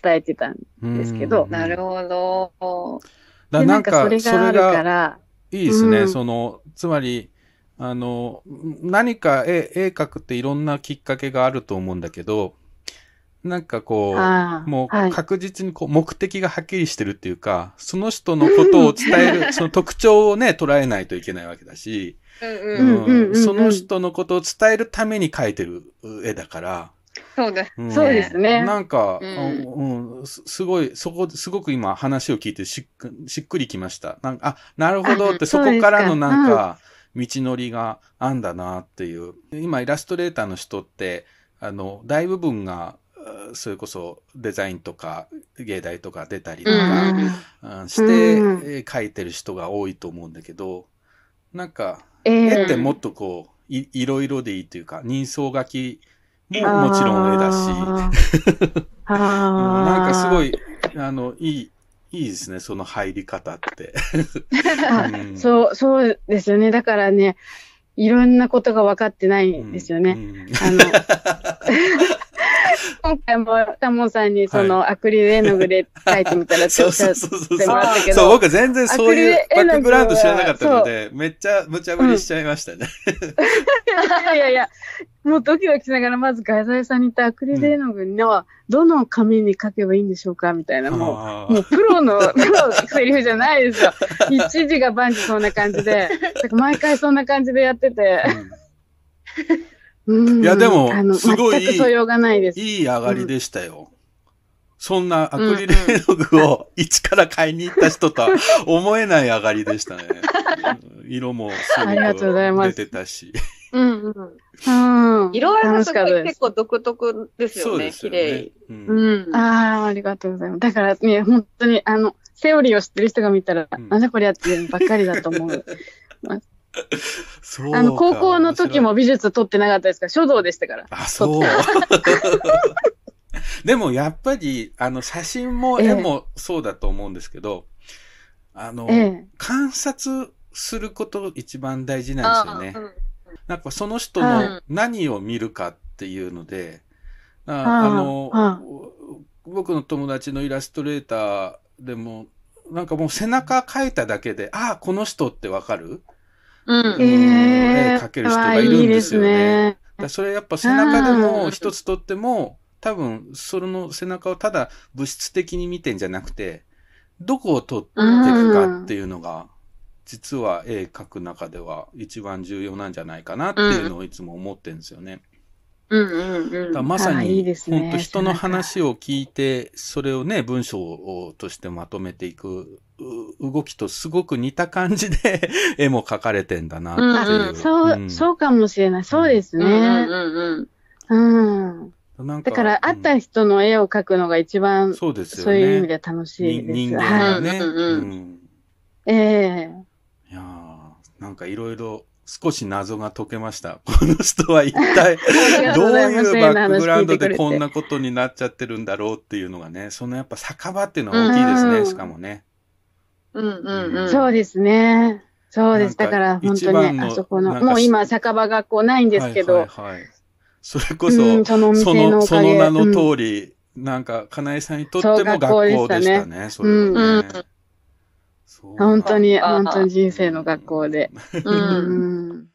伝えてたんうんですけどなるほど。で、だなんか、それがあるかがら、いいですね。うん。その、つまり、あの、何か絵、絵描くっていろんなきっかけがあると思うんだけど、なんかこう、もはい。う確実にこう目的がはっきりしてるっていうか、その人のことを伝える、その特徴をね、捉えないといけないわけだし、その人のことを伝えるために描いてる絵だから、そうです。うん。そうですね。なんか、ううんんすすごい、そこ、すごく今話を聞いてしっくしっくりきました。なんか、あ、なるほどって、あそこからのなんか、道のりがあんだなっていう。今、イラストレーターの人って、あの、大部分が、あそれこそデザインとか芸大とか出たりとうか、んうん。して、描いてる人が多いと思うんだけど、なんか、ええ絵ってもっとこう、いいろいろでいいというか、人相書きももちろん絵だし、なんかすごい、あの、いい、いいですね、その入り方って。あうん。そう、そうですよね。だからね、いろんなことが分かってないんですよね。うん。あの、今回もタモンさんにそのアクリル絵の具で描いてみたらってそうおっしゃそうってそうそう。もらったけど。そう、僕全然そういうバックグラウンド知らなかったので、めっちゃ無茶ぶりしちゃいましたね。いやいやいや、もうドキドキしながら、まず画材さんに言ったアクリル絵の具の、どの紙に書けばいいんでしょうかみたいな、もあう、もうプロの、プロのセリフじゃないですよ。一時が万事そんな感じで、毎回そんな感じでやってて、うんいやでもあのすごいいです。いい上がりでしたよ。そんなアクリル絵の具を 一から買いに行った人とは思えない上がりでしたね。う ん色もすごありがとうございまくす出てたし。うんうん。うん。色合いが楽す。結構独特ですよね。綺麗。。うんうん。ああ、ありがとうございます。だからね、本当に、あの、セオリーを知ってる人が見たら、うんなんじゃこりゃっていうのばっかりだと思う。そうか。あの、高校の時も美術取ってなかったですか？ら、書道でしたから。あ、そう。でもやっぱり、あの、写真もええ。絵もそうだと思うんですけど、あの、ええ。観察すること一番大事なんですよね。うん。なんかその人はの何を見るかっていうので、あああの、は僕の友達のイラストレーターでも、なんかもう背中描いただけで、ああ、この人ってわかる？うん。ええ絵描ける人がいるんですよねいいですね。それやっぱ背中でも一つとっても、多分その背中をただ物質的に見てんじゃなくて、どこを撮っていくかっていうのが、実は絵描く中では一番重要なんじゃないかなっていうのをいつも思ってるんですよね。うんうんうんだからまさに本当人の話を聞いて、それをね、文章をとしてまとめていくう動きとすごく似た感じで 絵も描かれてんだなっていう。うんそう、んそうかもしれない。そうですうんうんね。うんうん。うん。なんかだから、会った人の絵を描くのが一番、そうですよね。そういう意味で楽しいです。に人間はがね。うんうんうんうんい。ええいやーなんかいろいろ少し謎が解けました。この人は一体 どういうバックグラウンドでこんなことになっちゃってるんだろうっていうのがね、そのやっぱ酒場っていうのは大きいですね、うんしかもね。うんうんうん。そうですね。そうです。だから、本当に、あそこの、もう今、酒場学校ないんですけど、はいはいはいそれこそ、うんそのお店その、そのおかげの名のうん通り、なんか、かなえさんにとってそうも学校でしたね、それはね。うん本当に、あ本当に人生の学校で。う。うん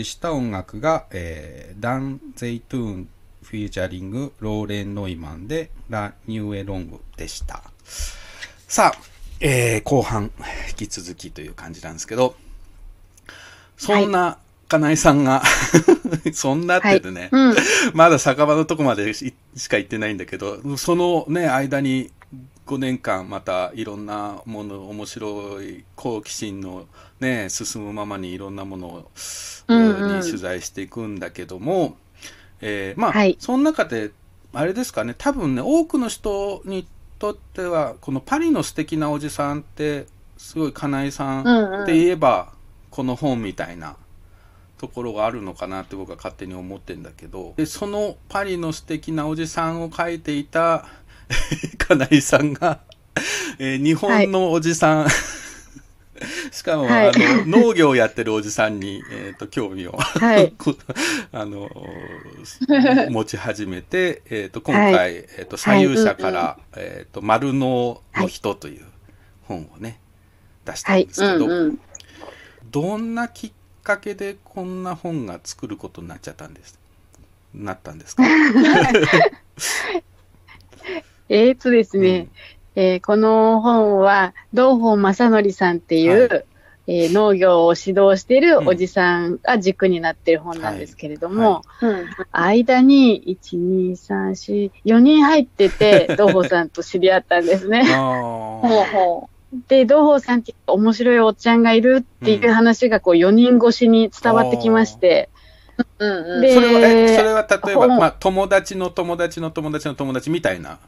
りした音楽が、えーダン・ゼイトゥーンフィーチャリングローレン・ノイマンで La nuit est longue でした。さあ、えー後半引き続きという感じなんですけど、そんな、金井さんが、そんなって言うとね、うん。まだ酒場のとこまでししか行ってないんだけど、そのね、間に5年間またいろんなもの、面白い好奇心のね、進むままにいろんなものを、うんうん。に取材していくんだけども、えーまあ、はい。その中で、あれですかね、多分ね、多くの人にとっては、このパリの素敵なおじさんって、すごい金井さんうんうん。って言えば、この本みたいなところがあるのかなって僕は勝手に思ってんだけどでそのパリの素敵なおじさんを描いていた 金井さんが、えー日本のおじさん、しかも、はい。あの農業をやってるおじさんに、えー、と興味を、はい。あの持ち始めて、えー、と今回、はい。えー、と左右者かはい。ら、えー、と丸脳の人という本をね出したはい。んですけど、うんうん。どんなきっかけでこんな本が作ることになっちゃったんですなったんですか？えーとですね、えーこの本は、道宝正則さんっていう、はえー農業を指導しているおじさんが軸になっている本なんですけれども、はいうん。間に1、2、3、4、4人入ってて、道宝さんと知り合ったんですね。で、道宝さんって面白いおっちゃんがいるっていう話がこう4人越しに伝わってきまして、う。うんうん。でそれはえそれは例えば、本まあ、友達の友達の友達の友達みたいな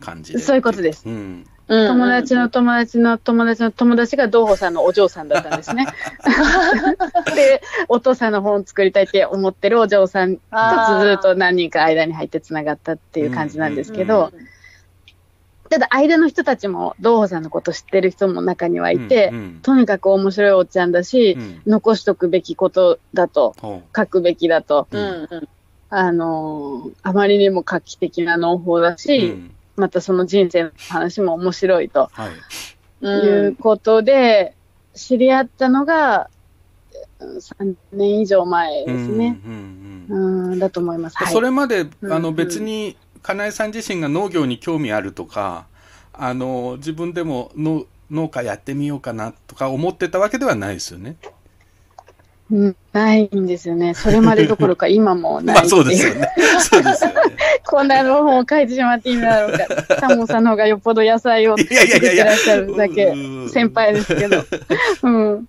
感じで。そういうことです。うん、うん。友達の友達の友達の友達が道宝さんのお嬢さんだったんですね。で、お父さんの本作りたいって思ってるお嬢さんとずっと何人か間に入ってつながったっていう感じなんですけうんど、ただ間の人たちも道宝さんのこと知ってる人も中にはいて、うんうん。とにかく面白いおっちゃんだし、うん。残しとくべきことだと、ほ書くべきだと、ううんうん。あのーあまりにも画期的な農法だうし、んまたその人生の話も面白いとはいいうことで、知り合ったのが、うん3年以上前ですね。うんうんうんうん、だと思います。はい、それまで、あのうん別に金井さん自身が農業に興味あるとかあの自分でもの農家やってみようかなとか思ってたわけではないですよね。うん、ないんですよね。それまでどころか 今もないまあ。そうですよね。そうですよね。こんなの本を書いてしまっていいんだろうか。タモさんの方がよっぽど野菜をい作やいやいやいやってらっしゃるだけうん先輩ですけど。うん。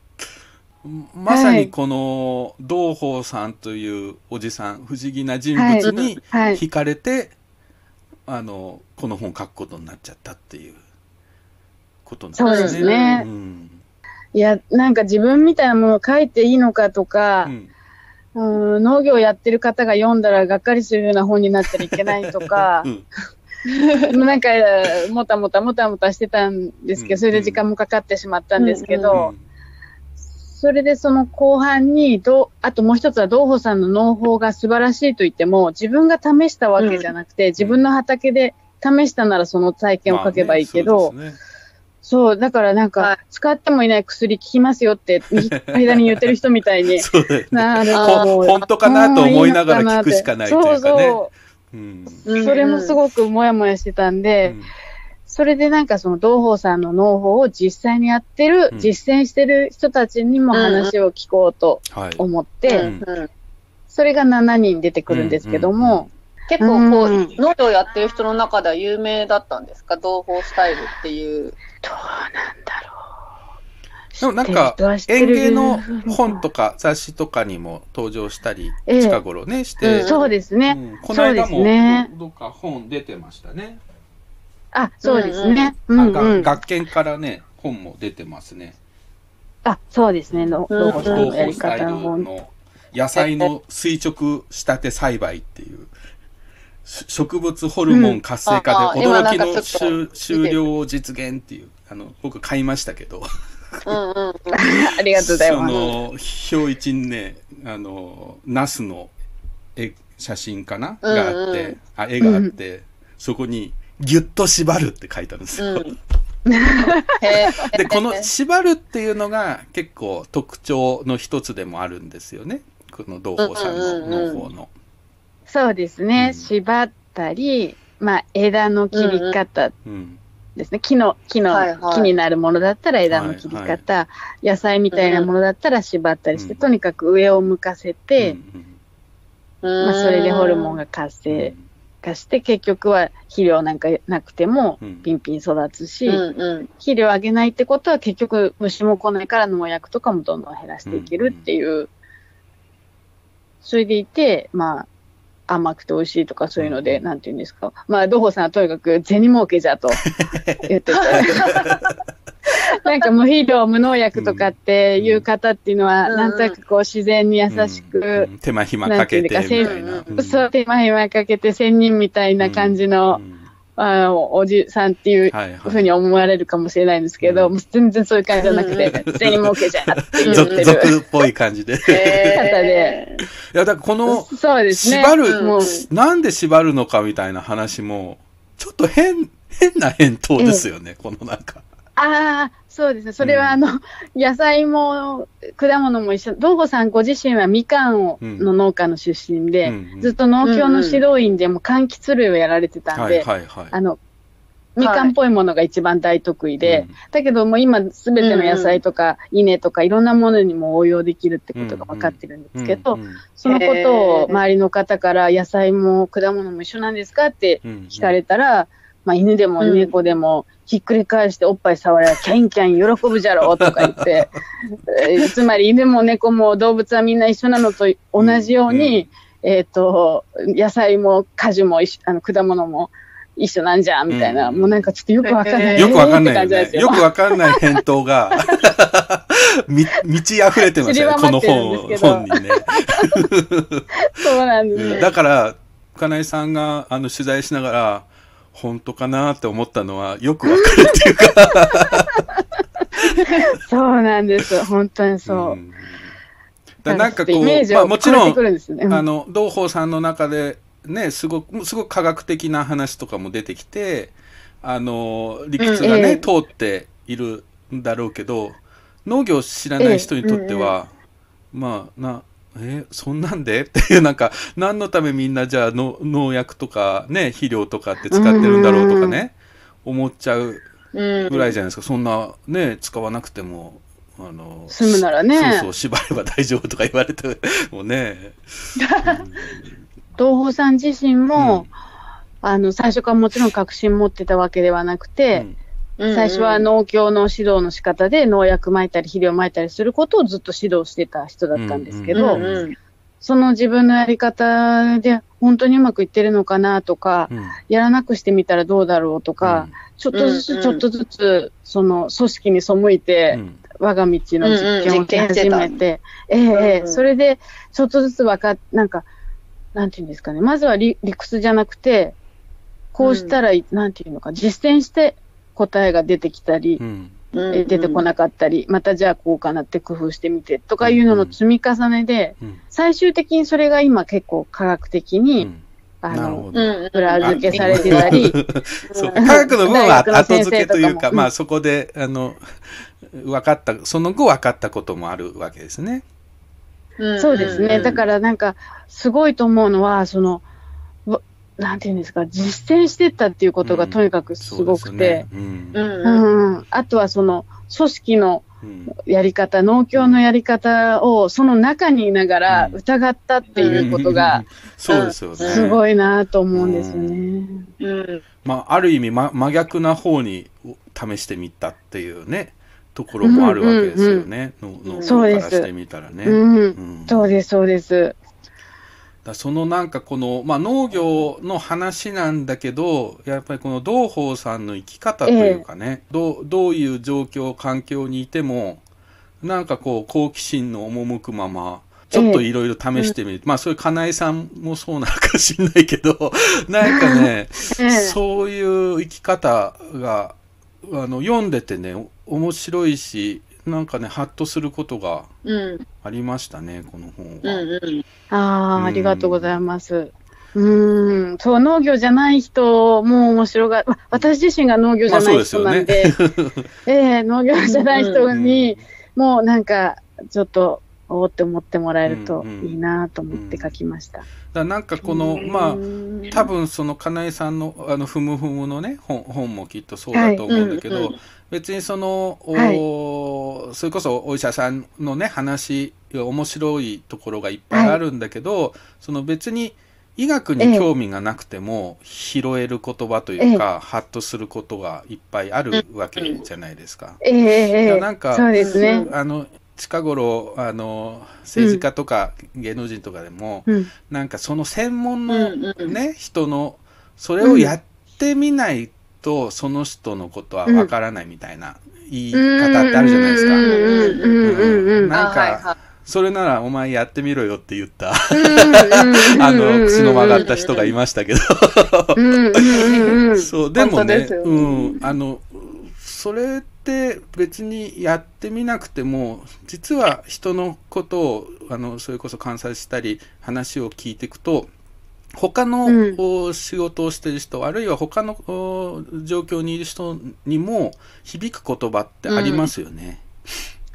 まさにこの道宝さんというおじさん不思議な人物にはい。惹かれて、あのこの本を書くことになっちゃったっていうことなんですね。そうですねうんいや、なんか自分みたいなものを書いていいのかとかう、ん。うん、農業やってる方が読んだらがっかりするような本になったらいけないとかう、ん。なんか、もたもたもたもたしてたんですけうん。ど、それで時間もかかってしまったんですけうど、ん。それでその後半に、どあともう一つは道宝さんの農法が素晴らしいと言っても、自分が試したわけじゃなくて、自分の畑で試したならその体験を書けばいいけど、まあねそう、だからなんはいか、使ってもいない薬効きますよって、間に言ってる人みたいに そうだよね。なるほ本当かなと思いながら聞くしかないというかね。そうそうんう。それもすごくもやもやしてたんで、うんそれでなんかその同胞さんの農法を実際にやってる、うん実践してる人たちにも話を聞こうとはい。思って、うんうんそれが7人出てくるんですけども、結構こう、うん農業やってる人の中では有名だったんですか？同胞スタイルっていう。どうなんだろう。でもなんか園る芸の本とか雑誌とかにも登場したり、ええ近頃ね、して、うんそうですね。うんこの間もどどっか本出てましたね。あ、そうですね。うなんんかうん。学研からね、本も出てますね。あ、そうですね。のうん同胞さん東のやり方スタイル方の野菜の垂直仕立て栽培っていう、し植物ホルモン活性化で驚きの今なんかちょっと収収量を実現っていう、あの、僕買いましたけど、うんうん。ありがとうございます。その、表一にね、あの、ナスの絵、写真かな、うんうんがあって、あ、絵があって、そこに、ギュッと縛るって書いてあるんですよ。うん。で、この縛るっていうのが結構特徴の一つでもあるんですよね。この同胞さんの農法の。そうですうん。ね。縛ったり、まあ、枝の切り方うん。ですね。木の、木の、はいはい。木になるものだったら枝の切り方、野菜みたいなものだったら縛ったりして、うんとにかく上を向かせて、うんまあ、それでホルモンが活性化して、結局は肥料なんかなくてもうん、ピンピン育つし、うんうん。肥料あげないってことは結局虫も来ないから農薬とかもどんどん減らしていけるっていう、それでいて、まあ、甘くて美味しいとかそういうので、うんなんて言うんですか？まあ、ドホさんはとにかく銭儲けじゃと 言ってて。なんか無肥料、無農薬とかっていう方っていうのは、うんなんとなくこう自然に優しく、うん手間暇かけてみたいな。うんそう、手間暇かけて仙人みたいな感じの、うんあの、おじさんっていうはいはいふうに思われるかもしれないんですけど、うんもう全然そういう感じじゃなくて、銭儲けじゃって言って俗る俗っぽい感じで。い方で。や、だからこの、そうですね。縛る、もう、なんで縛るのかみたいな話も、ちょっと変、変な返答ですよね、このなんか。ああ、そうですね。それはあの、野菜も果物も一緒。道後さんご自身はみかんをうんの農家の出身で、うんうんずっと農協の指導員でも柑橘類をやられてたんで、はいはいはい。あの、みかんっぽいものが一番大得意で、うんだけどもう今すべての野菜とか稲とかいろんなものにも応用できるってことが分かってるんですけど、うんうんそのことを周りの方から野菜も果物も一緒なんですかってうん聞かれたら、まあ犬でも猫でもひっくり返しておっぱい触ればキャンキャン喜ぶじゃろうとか言って、えーつまり犬も猫も動物はみんな一緒なのと同じように、えっ、と、野菜も果樹も一緒あの果物も一緒なんじゃんみたいな、うんもうなんかちょっとよくわかんない。よくわかんないよね。よくわかんない返答が、み、満ち溢れてましたよ、この本本にね。そうなんですよ。うんだから、金井さんがあの取材しながら、本当かなって思ったのはよくわかるっていうか。そうなんです。本当にそう。んだなんかこう、まあもちろんあの、同胞さんの中で、ね、すごく、すごく科学的な話とかも出てきて、あの、理屈がね、うんええ通っているんだろうけど、農業を知らない人にとっては、まあ、な、えそんなんで？っていう、なんか、何のためみんなじゃあの農薬とかね、肥料とかって使ってるんだろうとかね、思っちゃううん。ぐらいじゃないですか。そんな、ね、使わなくても、あの、済むならね。そうそう、縛れば大丈夫とか言われてもね。東宝さん自身も、うん。あの、最初からもちろん確信持ってたわけではなくて、うん最初は農協の指導の仕方で農薬撒いたり肥料撒いたりすることをずっと指導してた人だったんですけど、うんうん。その自分のやり方で本当にうまくいってるのかなとか、うん。やらなくしてみたらどうだろうとか、ちょっとずつうんうんちょっとずつ、その組織に背いて、うん。我が道の実験をし始めて、ええええうんそれで、ちょっとずつわかっ、なんか、なんていうんですかね、まずは理理屈じゃなくて、こうしたら、なんていうのか、実践して答えが出てきたり、うん。うん。え出てこなかったり、またじゃあこうかなって工夫してみてとかいうのの積み重ねで、うん。最終的にそれが今結構科学的に、うん。あの、裏付けされてたり、そう。か科学の部分は後付けというか、かもまあそこで、あの、分かった、その後分かったこともあるわけですね。うんそうですね。だからなんか、すごいと思うのは、その、わなんていうんですか、実践してったっていうことがとにかくすごくて、あとはその、組織のうん。やり方、農協のやり方をその中にいながらうん。疑ったっていうことが、そうですよね。すごいなと思うんですよね。うん。まあ、ある意味、ま、真逆な方に試してみたっていうね、ところもあるわけですよね。そうです家からしてみたらね。そうです、そうです。だそのなんかこの、まあ、農業の話なんだけどやっぱりこの道宝さんの生き方というかね、どうどういう状況環境にいてもなんかこう好奇心の赴くままちょっといろいろ試してみる、まあそういう金井さんもそうなのかもしれないけど なんかね、ええ。そういう生き方があの読んでてねお面白いしなんかねハッとすることがうん。ありましたねこの本うんは。うん。ああ、うん。ありがとうございます。うん、そう、農業じゃない人も面白が、わ私自身が農業じゃない人なんで、ええ農業じゃない人に、もうなんか、ちょっと、おーって思ってもらえるとうんうん。いいなと思って書きました。だからなんかこのまあうん多分その金井さんのあのふむふむのね本本もきっとそうだと思うんだけど、はい。うんうん別にその、おはい。それこそお医者さんのね話面白いところがいっぱいあるんだけど、その別に医学に興味がなくても拾える言葉というか、ハッとすることがいっぱいあるわけじゃないですか。ええええ。なんかそうですね。あの近頃あの政治家とか芸能人とかでも、うん、なんかその専門うのんうん。ね、人のそれをやってみないとその人のことはわからないみたいな言い方ってあるじゃないですか。なんかそれならお前やってみろよって言った、あ あの、口の曲がった人がいましたけど。そう、でもねうん、あの、それって別にやってみなくても、実は人のことを、あの、それこそ観察したり、話を聞いていくと、他の、仕事をしてる人、あるいは他のお状況にいる人にも響く言葉ってありますよね。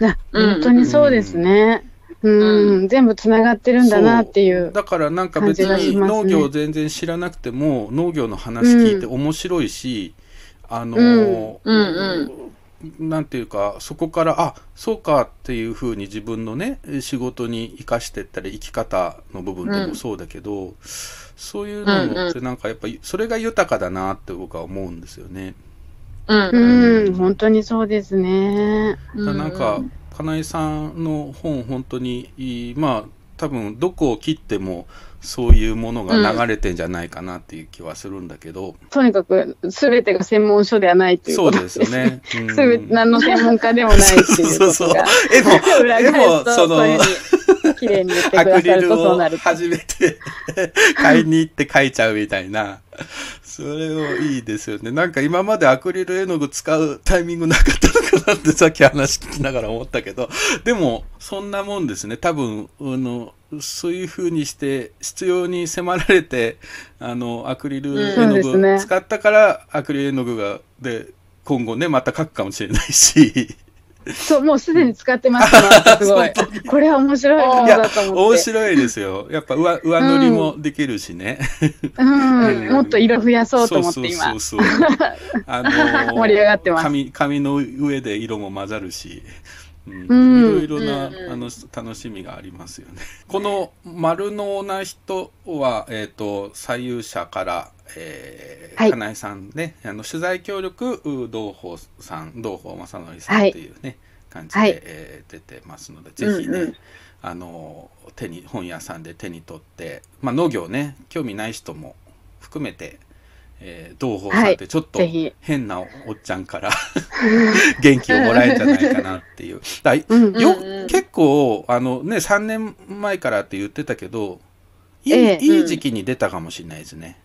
あ本当にそうですね。うん、全部つながってるんだなっていう。だからなんか別に農業を全然知らなくても、農業の話聞いて面白いし、あのうん。うんなんていうかそこからあそうかっていうふうに自分のね仕事に生かしてったり生き方の部分でもそうだけど、そういうのってなんかやっぱりそれが豊かだなって僕は思うんですよね。うんうん、本当にそうですね。なんか、金井さんの本本当にいいまあ多分どこを切ってもそういうものが流れてんじゃないかなっていう気はするんだけど、とにかく、すべてが専門書ではないっていうことそうですよ。ね。うん 何の専門家でもないっていうそうそうそうことが。。でも、裏でもその綺麗に言ってくアクださるリルをとそうなると。始めて 買いに行って書いちゃうみたいな。それをいいですよね。なんか今までアクリル絵の具使うタイミングなかったのかなってさっき話聞きながら思ったけど、でもそんなもんですね。多分、あの、そういう風にして必要に迫られて、あの、アクリル絵の具使ったから、アクリル絵の具が、で、今後ね、また書くかもしれないし。そう、もうすでに使ってます から、すごい。これは面白いものだと思って。面白いですよ。やっぱ上上塗りもできるしね。うん、もっと色増やそうと思って今そう。そうそうそう。あのー盛り上がってます紙紙の上で色も混ざるし。うんうんいろいろな、うんうんあの楽しみがありますよね。この丸能な人は、えっ、と、左右者から、えーはい金井さんね、あの取材協力、う道宝さん、道宝正則さんっていうね、感じで、はい。えー出てますので、ぜひね、うんうん。あの手に本屋さんで手に取って、まあ、農業ね興味ない人も含めて、えー、道宝さんってちょっと変なおっちゃんから 元気をもらえるんじゃないかなっていう。だよ結構あのね3年前からって言ってたけどいい,、ええ。いい時期に出たかもしれないですね、あ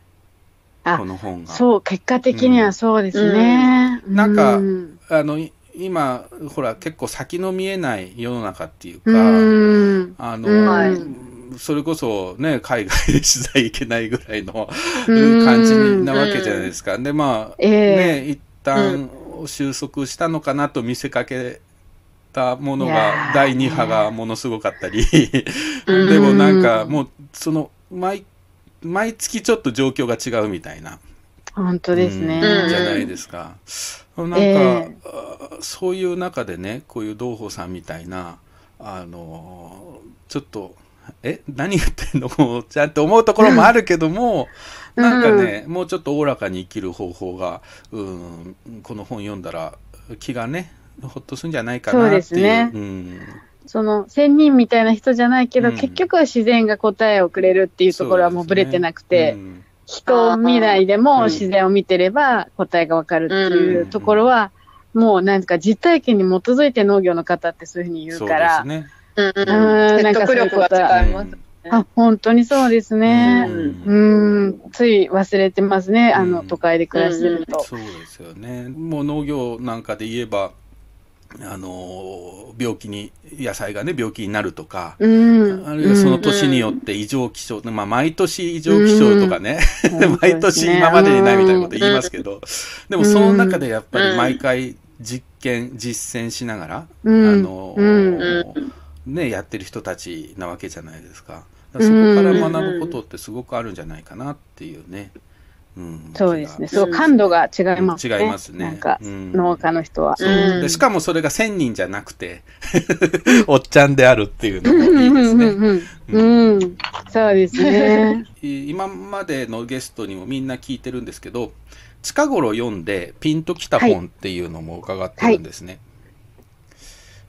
この本が。そう、結果的にはそうですね。うん。なんかうん。あのい今ほら結構先の見えない世の中っていうか、うん。あの、それこそね、海外で取材行けないぐらいのうん。感じなわけじゃないですか。で、まあ、ええ。ね、一旦収束したのかなと見せかけたものが、ー。第2波がものすごかったり、うん。でもなんかもう、その、毎、毎月ちょっと状況が違うみたいな。本当ですね。うんじゃないですか。なんか、ええあそういう中でね、こういう同胞さんみたいな、あの、ちょっと、え、何言ってんの？も うちゃんと思うところもあるけども、うんなんかね、もうちょっとおおらかに生きる方法が、うん、この本読んだら気がね、ほっとするんじゃないかなっていう。そうねうんその、仙人みたいな人じゃないけど、うん結局は自然が答えをくれるっていうところはもうブレてなくて、うん人を見ないでうんも自然を見てれば答えがわかるっていうところは、もうなんか実体験に基づいて農業の方ってそういうふうに言そううから、ですね。うんうんなん説かそういう得力ことは違います。あ、本当にそうですね。うんうん、つい忘れてますね、あの、うん都会で暮らしてると。そうですよね。もう農業なんかで言えば、あの病気に野菜がね病気になるとか、うん。あるいはその年によって異常気象、まあ毎年異常気象とかね、うん。毎年今までにないみたいなこと言いますけど、でもその中でやっぱり毎回実験、実践しながら、うん。あのうん。ね、やってる人たちなわけじゃないですか。だからそこから学ぶことってすごくあるんじゃないかなっていうね。うん、そうですね。そう、感度が違いますね。違いますねなんか、うん農家の人は。でしかもそれが1000人じゃなくて おっちゃんであるっていうのもいいですね。うんうんうんうん。そうですね。い今までのゲストにもみんな聞いてるんですけど近頃読んでピンときた本っていうのも伺ってるんですね。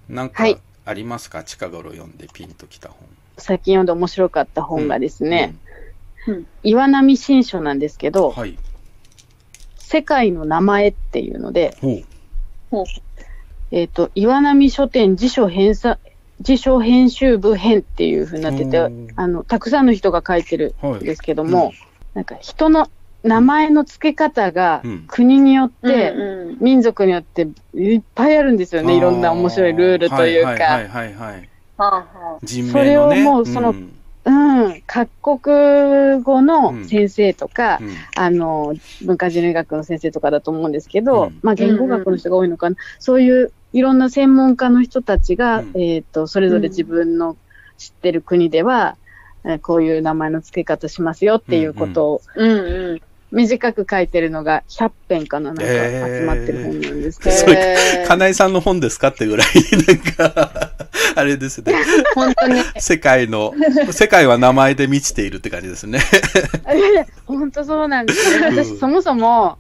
なんかはいありますか？近頃読んでピンときた本。最近読んで面白かった本がですね、うん岩波新書なんですけうんど、はい。世界の名前っていうので。えっ、と、岩波書店辞書編さ辞書編集部編っていう風になっててうん、あの、たくさんの人が書いてるはいんですけども、なんか人の名前の付け方がうん国によって、うん民族によっていっぱいあるんですよね。いろんな面白いルールというはいか。はいはいはいはい。はあは人名のね。それをもうそのんうん。各国語の先生とか、うん。あの、文化人類学の先生とかだと思うんですけど、うん。まあ言語学の人が多いのかな。そういういろんな専門家の人たちが、うん。えっ、と、それぞれ自分の知ってる国では、えーこういう名前の付け方しますよっていうことをうんうん。短く書いてるのが100編かななんか集まってる本なんですけど、それへー金井さんの本ですかってぐらい、なんか、あれですね。本当に。世界の、世界は名前で満ちているって感じですね。本当そうなんですよ。うん私、そもそも、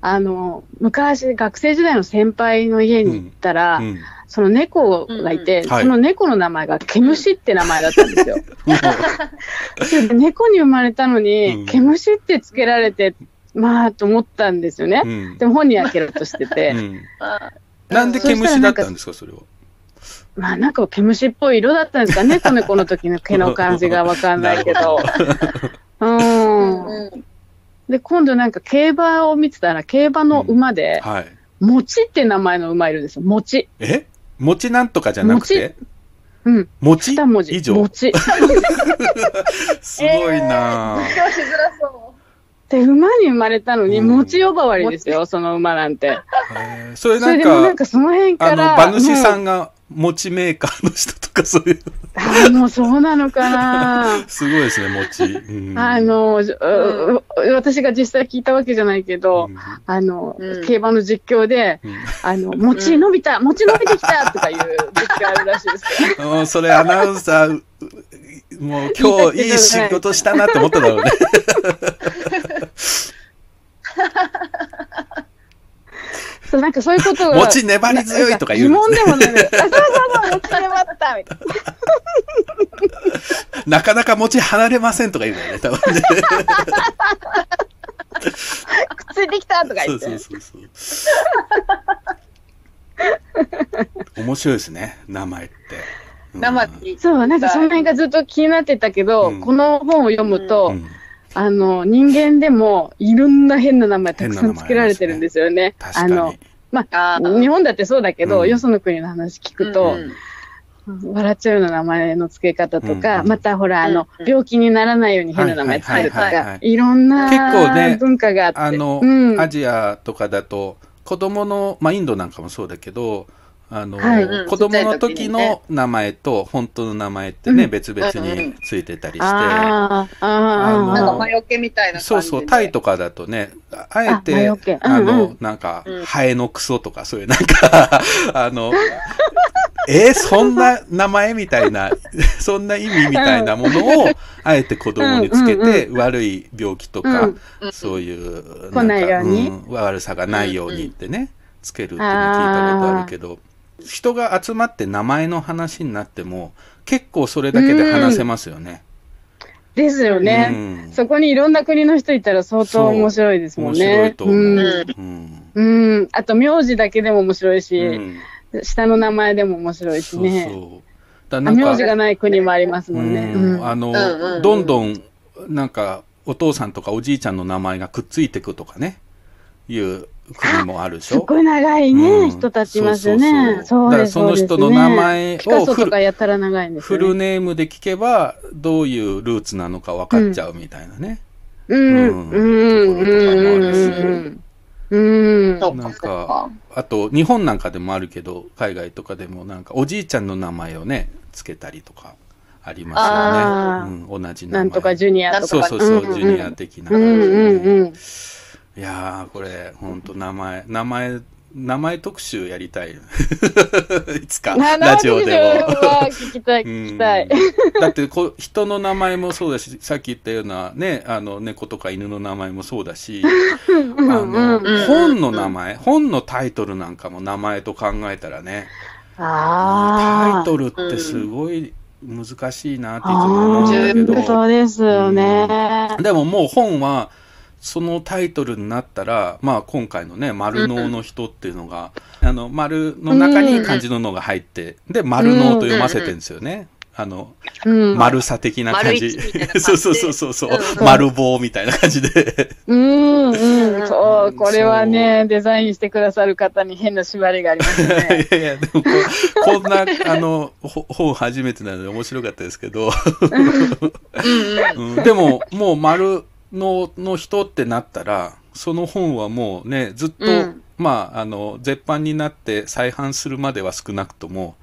あの、昔、学生時代の先輩の家に行ったら、うん。その猫がいて、うんはいその猫の名前が毛虫って名前だったんですよ。で 猫に生まれたのに、うん毛虫ってつけられて、まあ、と思ったんですよね。うんでも本人はケロッとしてて、うんあなんで毛虫だったんですか、それは？まあなんか毛虫っぽい色だったんですかね、子猫の時の毛の感じがわかんないけど。うん。うんで、今度なんか競馬を見てたら、競馬の馬で、はい。もちって名前の馬いるんですよ。もち。え？餅なんとかじゃなくて？うん。餅？二文字。以上もち。すごいなぁ勉強しづらそう。で、馬に生まれたのに、うんもち呼ばわりですよ、その馬なんて。それなんそれでもなんか、かその辺あの、から。馬主さもんが餅メーカーの人とかそういう、うあもうそうなのかな。すごいですね、餅。うんあ、の、私が実際聞いたわけじゃないけど、うんあの、うん競馬の実況で、うんあの、餅伸びた、餅伸びてきたとかいう実況あるらしいですよ。も うそれアナウンサー、うもう今日いい仕事したなって思っただろうね。そう、なんかそういうことが。餅粘り強いとか言うん疑ですね問でもない。あ、そうそうそう、餅粘った、みたいな。なかなか餅離れませんとか言うんだよね、多分ね。くっついてきたとかそう言って。そうそうそう。面白いですね、名前って。うん生に。そう、なんかその辺がずっと気になってたけど、うんこの本を読むと、うんあの、人間でもいろんな変な名前たくさんつけられてるんですよね。確かに。あの、まあ、日本だってそうだけど、うん。よその国の話聞くと、うん笑っちゃうような名前の付け方とか、うんまたほら、あの、うん病気にならないように変な名前つけるとか、いろんな結構ね文化があって。あの、うん。アジアとかだと子供のまあインドなんかもそうだけどあの、はい。うん。子供の時の名前と本当の名前ってね、うん。別々についてたりして、ああ、ああのあ、なんか魔除けみたいな感じで。そうそう、タイとかだとね、ああえてあの、うんうん。なんかうん、ハエのクソとか、そういうなんか、あの、えーそんな名前みたいな、そんな意味みたいなものを、あえて子供につけて、悪い病気とか、うん。そういう、来なん悪さがないようにってね、つけるっていうの聞いたことあるけど、人が集まって名前の話になっても、結構それだけで話せますよね。ですよね。うんそこにいろんな国の人いたら相当面白いですもんね。面白いと思う。うんうんうん。あと、名字だけでも面白いし、うん下の名前でも面白いしそうね。そう。だあなんか名字がない国もありますもんね。あの、うんうんうんどんどん、なんか、お父さんとかおじいちゃんの名前がくっついてくとかね、いう国もあるでしょ？すっごい長いね、うん人たちいますよね。そうだからそうです。その人の名前をフよ、ね。ルネームで聞けば、どういうルーツなのか分かっちゃうみたいなね。うん、うんうん、うん、ところとかもあるしうん。うん。そうか、なんかか。、あと、日本なんかでもあるけど、海外とかでもなんか、おじいちゃんの名前をね、つけたりとか、ありますあよね。うん、同じ名前。なんとかジュニアとか。そうそうそう、んんジュニア的なうん感じでね、うんうん。いやー、これ、ほんと名前、名前、名前特集やりたい。いつか、ラジオでも。は聞きたい、聞きたい。うんだってこ人の名前もそうだしさっき言ったようなねあの猫とか犬の名前もそうだし あの、うん本の名前本のタイトルなんかも名前と考えたらねタ。イトルってすごい難しいなっていつも思うんだけど、そうですよね。でももう本はそのタイトルになったら、まあ今回のね、丸能の人っていうのが、あの、丸の中に漢字ののが入って、で、丸能と読ませてるんですよね。あの、うん。丸さ的な感じ。そうそうそうそうそう、うん丸棒みたいな感じで。うん、うん。そうう、んこれはね、デザインしてくださる方に変な縛りがありますいね。やいや、でもこう、こんな、あの、ほ本初めてなので面白かったですけど、うん でも、もう丸のの人ってなったら、その本はもうね、ずっと、うん。まあ、あの、絶版になって再販するまでは少なくとも、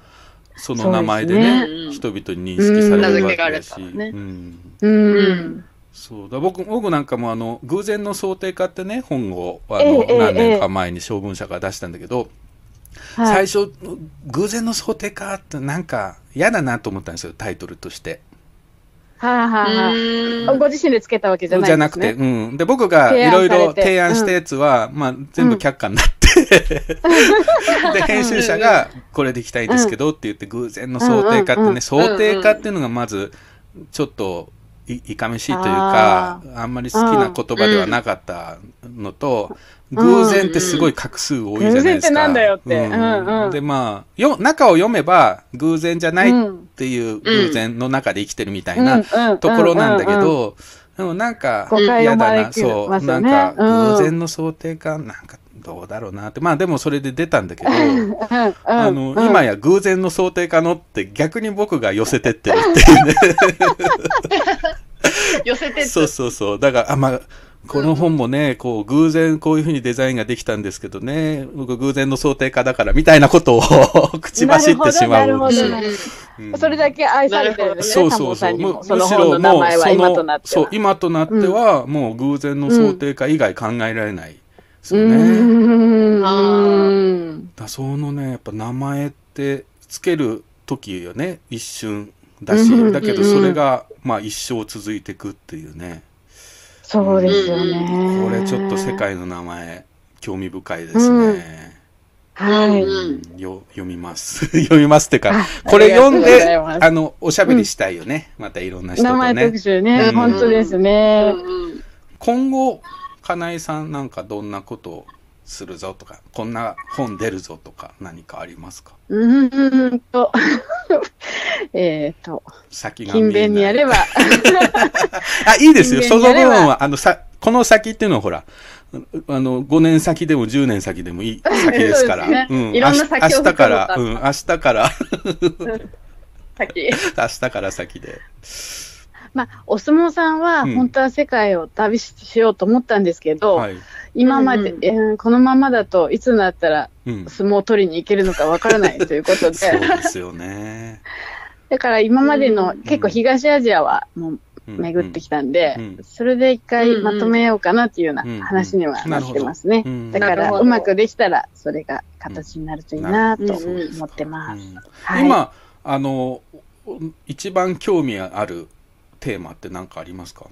その名前でね、ね。人々に認識されるわけだし、うん。そう。だ僕僕なんかもあの偶然の想定化ってね本をあの、ええええ何年か前に小文社が出したんだけど、はい。最初偶然の想定化ってなんか嫌だなと思ったんですよタイトルとして。はあ、はあはあ、ご自身でつけたわけじゃないね、じゃなくて、うん、で僕がいろいろ提案したやつは、まあ、全部却下になって、で編集者がこれでいきたいんですけどって言って偶然の想定化ってね、うんうん。想定化っていうのがまずちょっといいかめしいというかあんまり好きな言葉ではなかったのと、うん。偶然ってすごい画数多いじゃないですか。偶然ってなんだよって。うんうんうん。でまあよ中を読めば偶然じゃないっうんていう偶然の中で生きてるみたいな、ところなんだけど、でもなんか嫌だな、招きそう、なんかうん。偶然の想定か、なんかどうだろうなって、まあでもそれで出たんだけど、あの、うん。今や偶然の想定かのって逆に僕が寄せてってるっていうね。寄せてっそうそうそう。だから、あ、まあ、この本もね、こう、偶然こういうふうにデザインができたんですけどね、僕偶然の想定家だからみたいなことを 口走ってしまうんですようん。それだけ愛されてるんですね、そうそうそう。むしろもうそ今となっては。のそう今となってはもう偶然の想定化以外考えられないですうよね。ーん。あうんだそのねやっぱ名前ってつける時よね。一瞬だし。うん。だけどそれがまあ一生続いていくっていうね。そうですよね。これちょっと世。界の名前興味深いですね。はい。うん。よ読みます。読みますっていうかあこれ読んであのおしゃべりしたいよね、またいろんな人と名前ね特集ね、うん。本当ですね。うん。今後金井さんなんかどんなことをするぞとかこんな本出るぞとか何かありますか？うーんと、えっと、先が勤勉にやれば、あいいですよ。その部分はあのさこの先っていうのはほらあの5年先でも10年先でもいい 先ですから。ねうん。いろんな先を明日から、深うん、明日から。先。明日から先で。まあ、お相撲さんはうん。本当は世界を旅ししようと思ったんですけど、はい。今まで、うんえーこのままだといつになったらうん。相撲を取りに行けるのかわからないということで、そうですよね。だから今までのうん結構東アジアはもううん巡ってきたんで、うんそれで一回まとめようかなっていうようなうん話にはなってますね。うんだからうまくできたらそれが形になるといいなとうん思ってます。うん。はい、今、あの、一番興味あるテーマって何かありますか？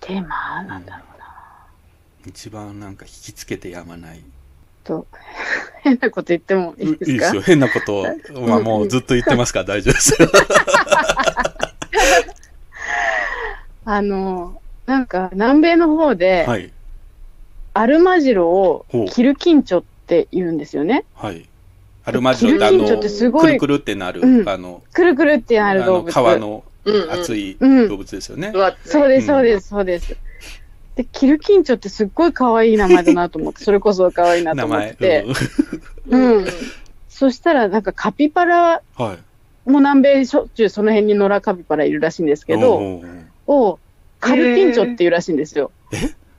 テーマ？なんだろうな。一番なんか引きつけてやまない。と 変なこと言ってもいいですか？いいですよ。変なことを、まあもうずっと言ってますから大丈夫ですよ。あの、なんか南米の方で、はい。アルマジロをキルキンチョって言うんですよね。はい。アルマジロってあの、くるくるってなる、うんあの、くるくるってなる動物。川のうんうん熱いうん動物ですよね。そうです、うんそうです、そうです。で、キルキンチョってすっごい可愛い名前だなと思って、それこそ可愛いなと名前。思って。うんうん。そしたら、なんかカピバラはい。も南米しょっちゅうその辺に野良カピバラいるらしいんですけど、をカルピンチョっていうらしいんですよ。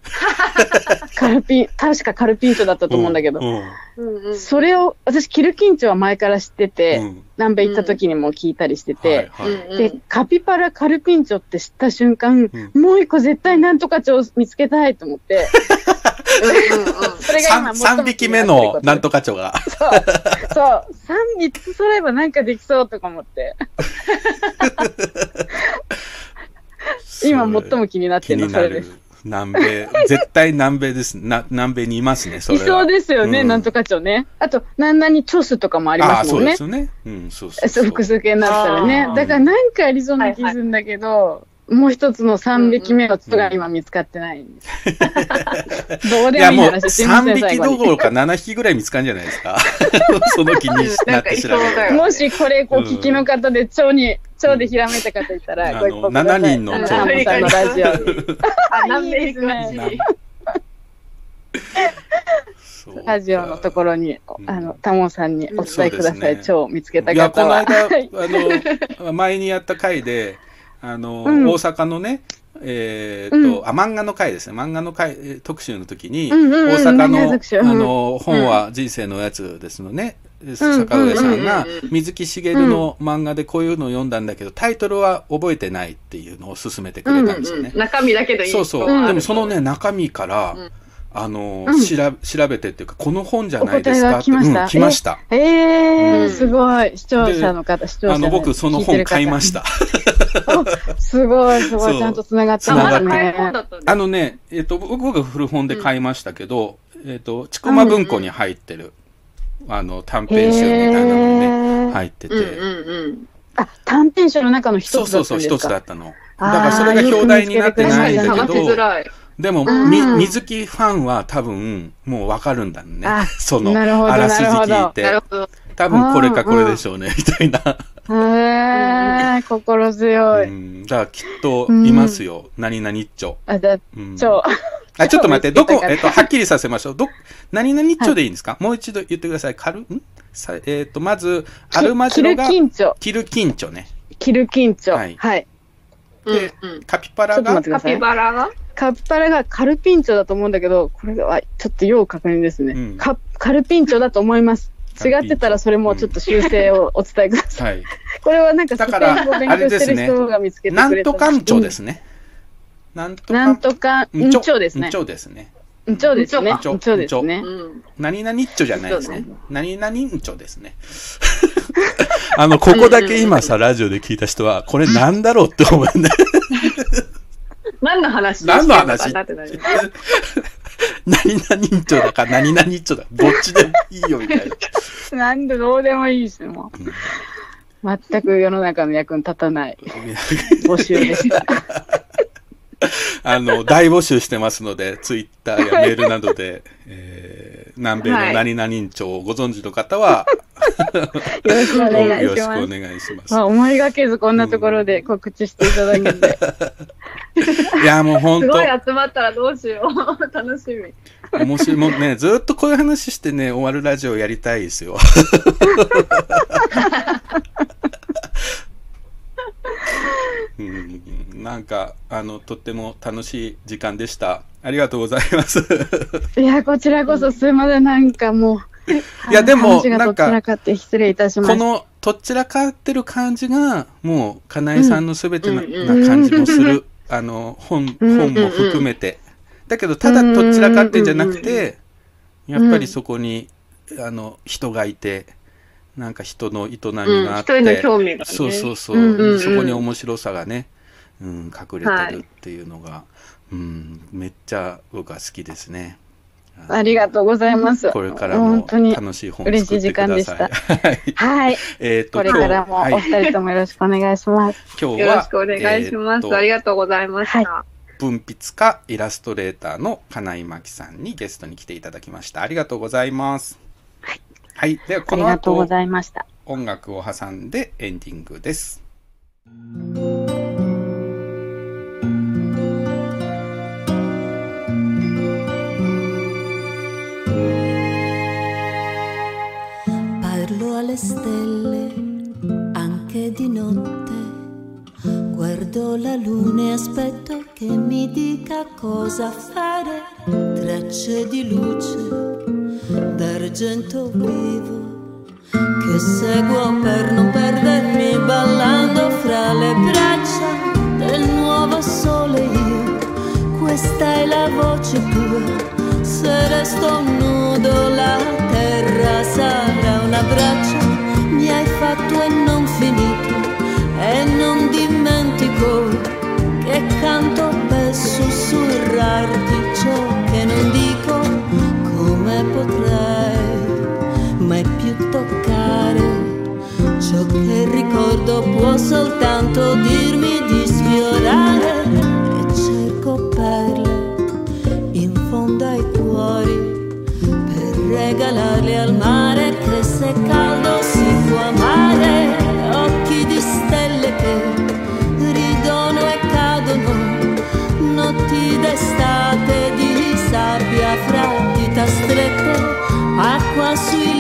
カルピン、確かカルピンチョだったと思うんだけど。うん。それを、私、キルキンチョは前から知ってて、うん。南米行った時にも聞いたりしてて、うんうん。で、カピバラ、カルピンチョって知った瞬間、うもう一個絶対なんとかチョを見つけたいと思って、うんうんうん。それが今三三匹目のなんとか蝶が。そう、そう、三匹揃えばなんかできそうとか思って、今最も気になって気るのそれです。。南米。絶対南米です。な南米にいますね、そ。いそうですよね、うんなんとかチョね。あと、なんなにチョスとかもありああ、ますもねそうんです。よね。うん、そうそうそう。複数形になったらねだからなんかありそうな気するんだけど、もう一つの3匹目の人が今見つかってないんです。どうでもいい話、すいませ3ん、最匹。どころか7匹ぐらい見つかるんじゃないですか。その気になって調べる。もしこれ、こう、聞きの方で、蝶に、蝶でひらめいた方いたら、うんご一報ください。あの7人のあ蝶のラジオに。あ、南米いいですねラジオのところに、うんあの、タモさんにお伝えください。蝶を見つけたいや、こ方は。の間、は いあの、前にやった回で、あの、うん大阪のね、えーっと、あ、漫画の回ですね。漫画の回、えー特集の時に、うんうんうん大阪の、あの、本は人生のやつですのね。坂上さんがうんうんうん水木しげるの漫画でこういうのを読んだんだけど、タイトルは覚えてないっていうのを勧めてくれたんですよね。中身だけどいいそうそう。うんでもそのね、中身から、うんあの、うん調べ調べてっていうか、この本じゃないですかって。うん、来ました？えー、うんすごい。視聴者の方、視聴者あの、僕、その本買いまし。た。すごい、すごい。ちゃんと繋がって繋がってますね。あのね、えっ、と、僕僕が古本で買いましたけど、えっ、と、ちくま文庫に入ってる、あの、短編集みたいなのにね、入ってて、うんうんうん。あ、短編集の中の一つだそうそうそう、一つだったの。だからそれが表題になって確ないんだけど。でも、うんみ、水木ファンは多分、もうわかるんだねあ。その、あらすじ聞いて。多分これかこれでしょうね、みたいな。へー、心強い。うん、だからきっといますよ。何々一丁。あ、だ、うん超。あ、ちょっと待って、どこ、えっと、はっきりさせましょう。ど、何々一丁でいいんですか、もう一度言ってください。カル、ん？さえっと、まず、アルマジロがキルキンチョ。キルキンチョね。キルキンチョ。ははいい。うんでうん。カピバラが？ちょっと待ってくだカピ。バラが？カピバラがカルピンチョだと思うんだけど、これはちょっと要確認ですね。うんカカルピンチョだと思います。違ってたらそれもちょっと修正をお伝えください。はい。これはなんかスペインだから語を勉強してる人が見つけてくれた。なんとかんちょですね。なんとかなんとかんちょですねんち。ょですね。んちょですね。んちょんちょですね。うん。何々一丁じゃないですね。何々んちょですね。あの、ここだけ今さ、ラジオで聞いた人は、これなんだろうって思うんだよ 何の話何の話？何々一丁だか何々一丁だ。どっちでもいいよみたいな。なんでどうでもいいですよ、もう。全く世の中の役に立たない募集でした。あの、大募集してますので、ツイッターやメールなどで、えー南米の何々町をご存知の方は、よろしくお願いよろしくおします。願いします。まあ、思いがけずこんなところで告知していただけて。いや、もう本 すごい当集まったらどうしよう。楽しみ。面白い。もうね、ずっとこういう話してね、終わるラジオやりたいですよ。うん。なんかあのとっても楽しい時間でした。ありがとうございます。いや、こちらこそすいません、なんかもう。いやでも話がとっちらかって失礼いたしました。このとっちらかってる感じがもうかなえさんのすべてな,、感じもする、あの本うん本も含めて、だけどただとっちらかってんじゃなくて、やっぱりそこにあの人がいてなんか人の営みがあって、うん人への興味がねそうそうそう、うんうんうんそこに面白さがね、うん、隠れてるっていうのが、うん、めっちゃ僕は好きですね。ありがとうございます。これからも楽しい本を嬉しい時間でした さい。はいはい。えっとこれからもお二人ともよろしくお願いします。今日はよろしくお願いします。えーとありがとうございました。は文筆家イラストレーターの金井真紀さんにゲストに来ていただきましたありがとうございますはい、ではあこのりがとうご後ざいました。音楽を挟んでエンディングです Parlo alle stelle anche di notte. Guardo la luna e aspetto che mi dica cosa fare. Tracce di luce d'argento vivo che seguo per non perdermi ballando fra le braccia del nuovo sole io. Questa è la voce tua. Se resto nudo la terra sarà un abbraccio. Mi hai fatto e non finito. E non dimentico che canto per sussurrarti ciò che non dico. Come più toccare. Ciò che ricordo può soltanto dirmi di sfiorare. E cerco perle in fondo ai cuori per regalarle al mare che se caldo si può amare. Occhi di stelle che ridono e cadono notti d'estate di sabbia fra dita strette acqua sui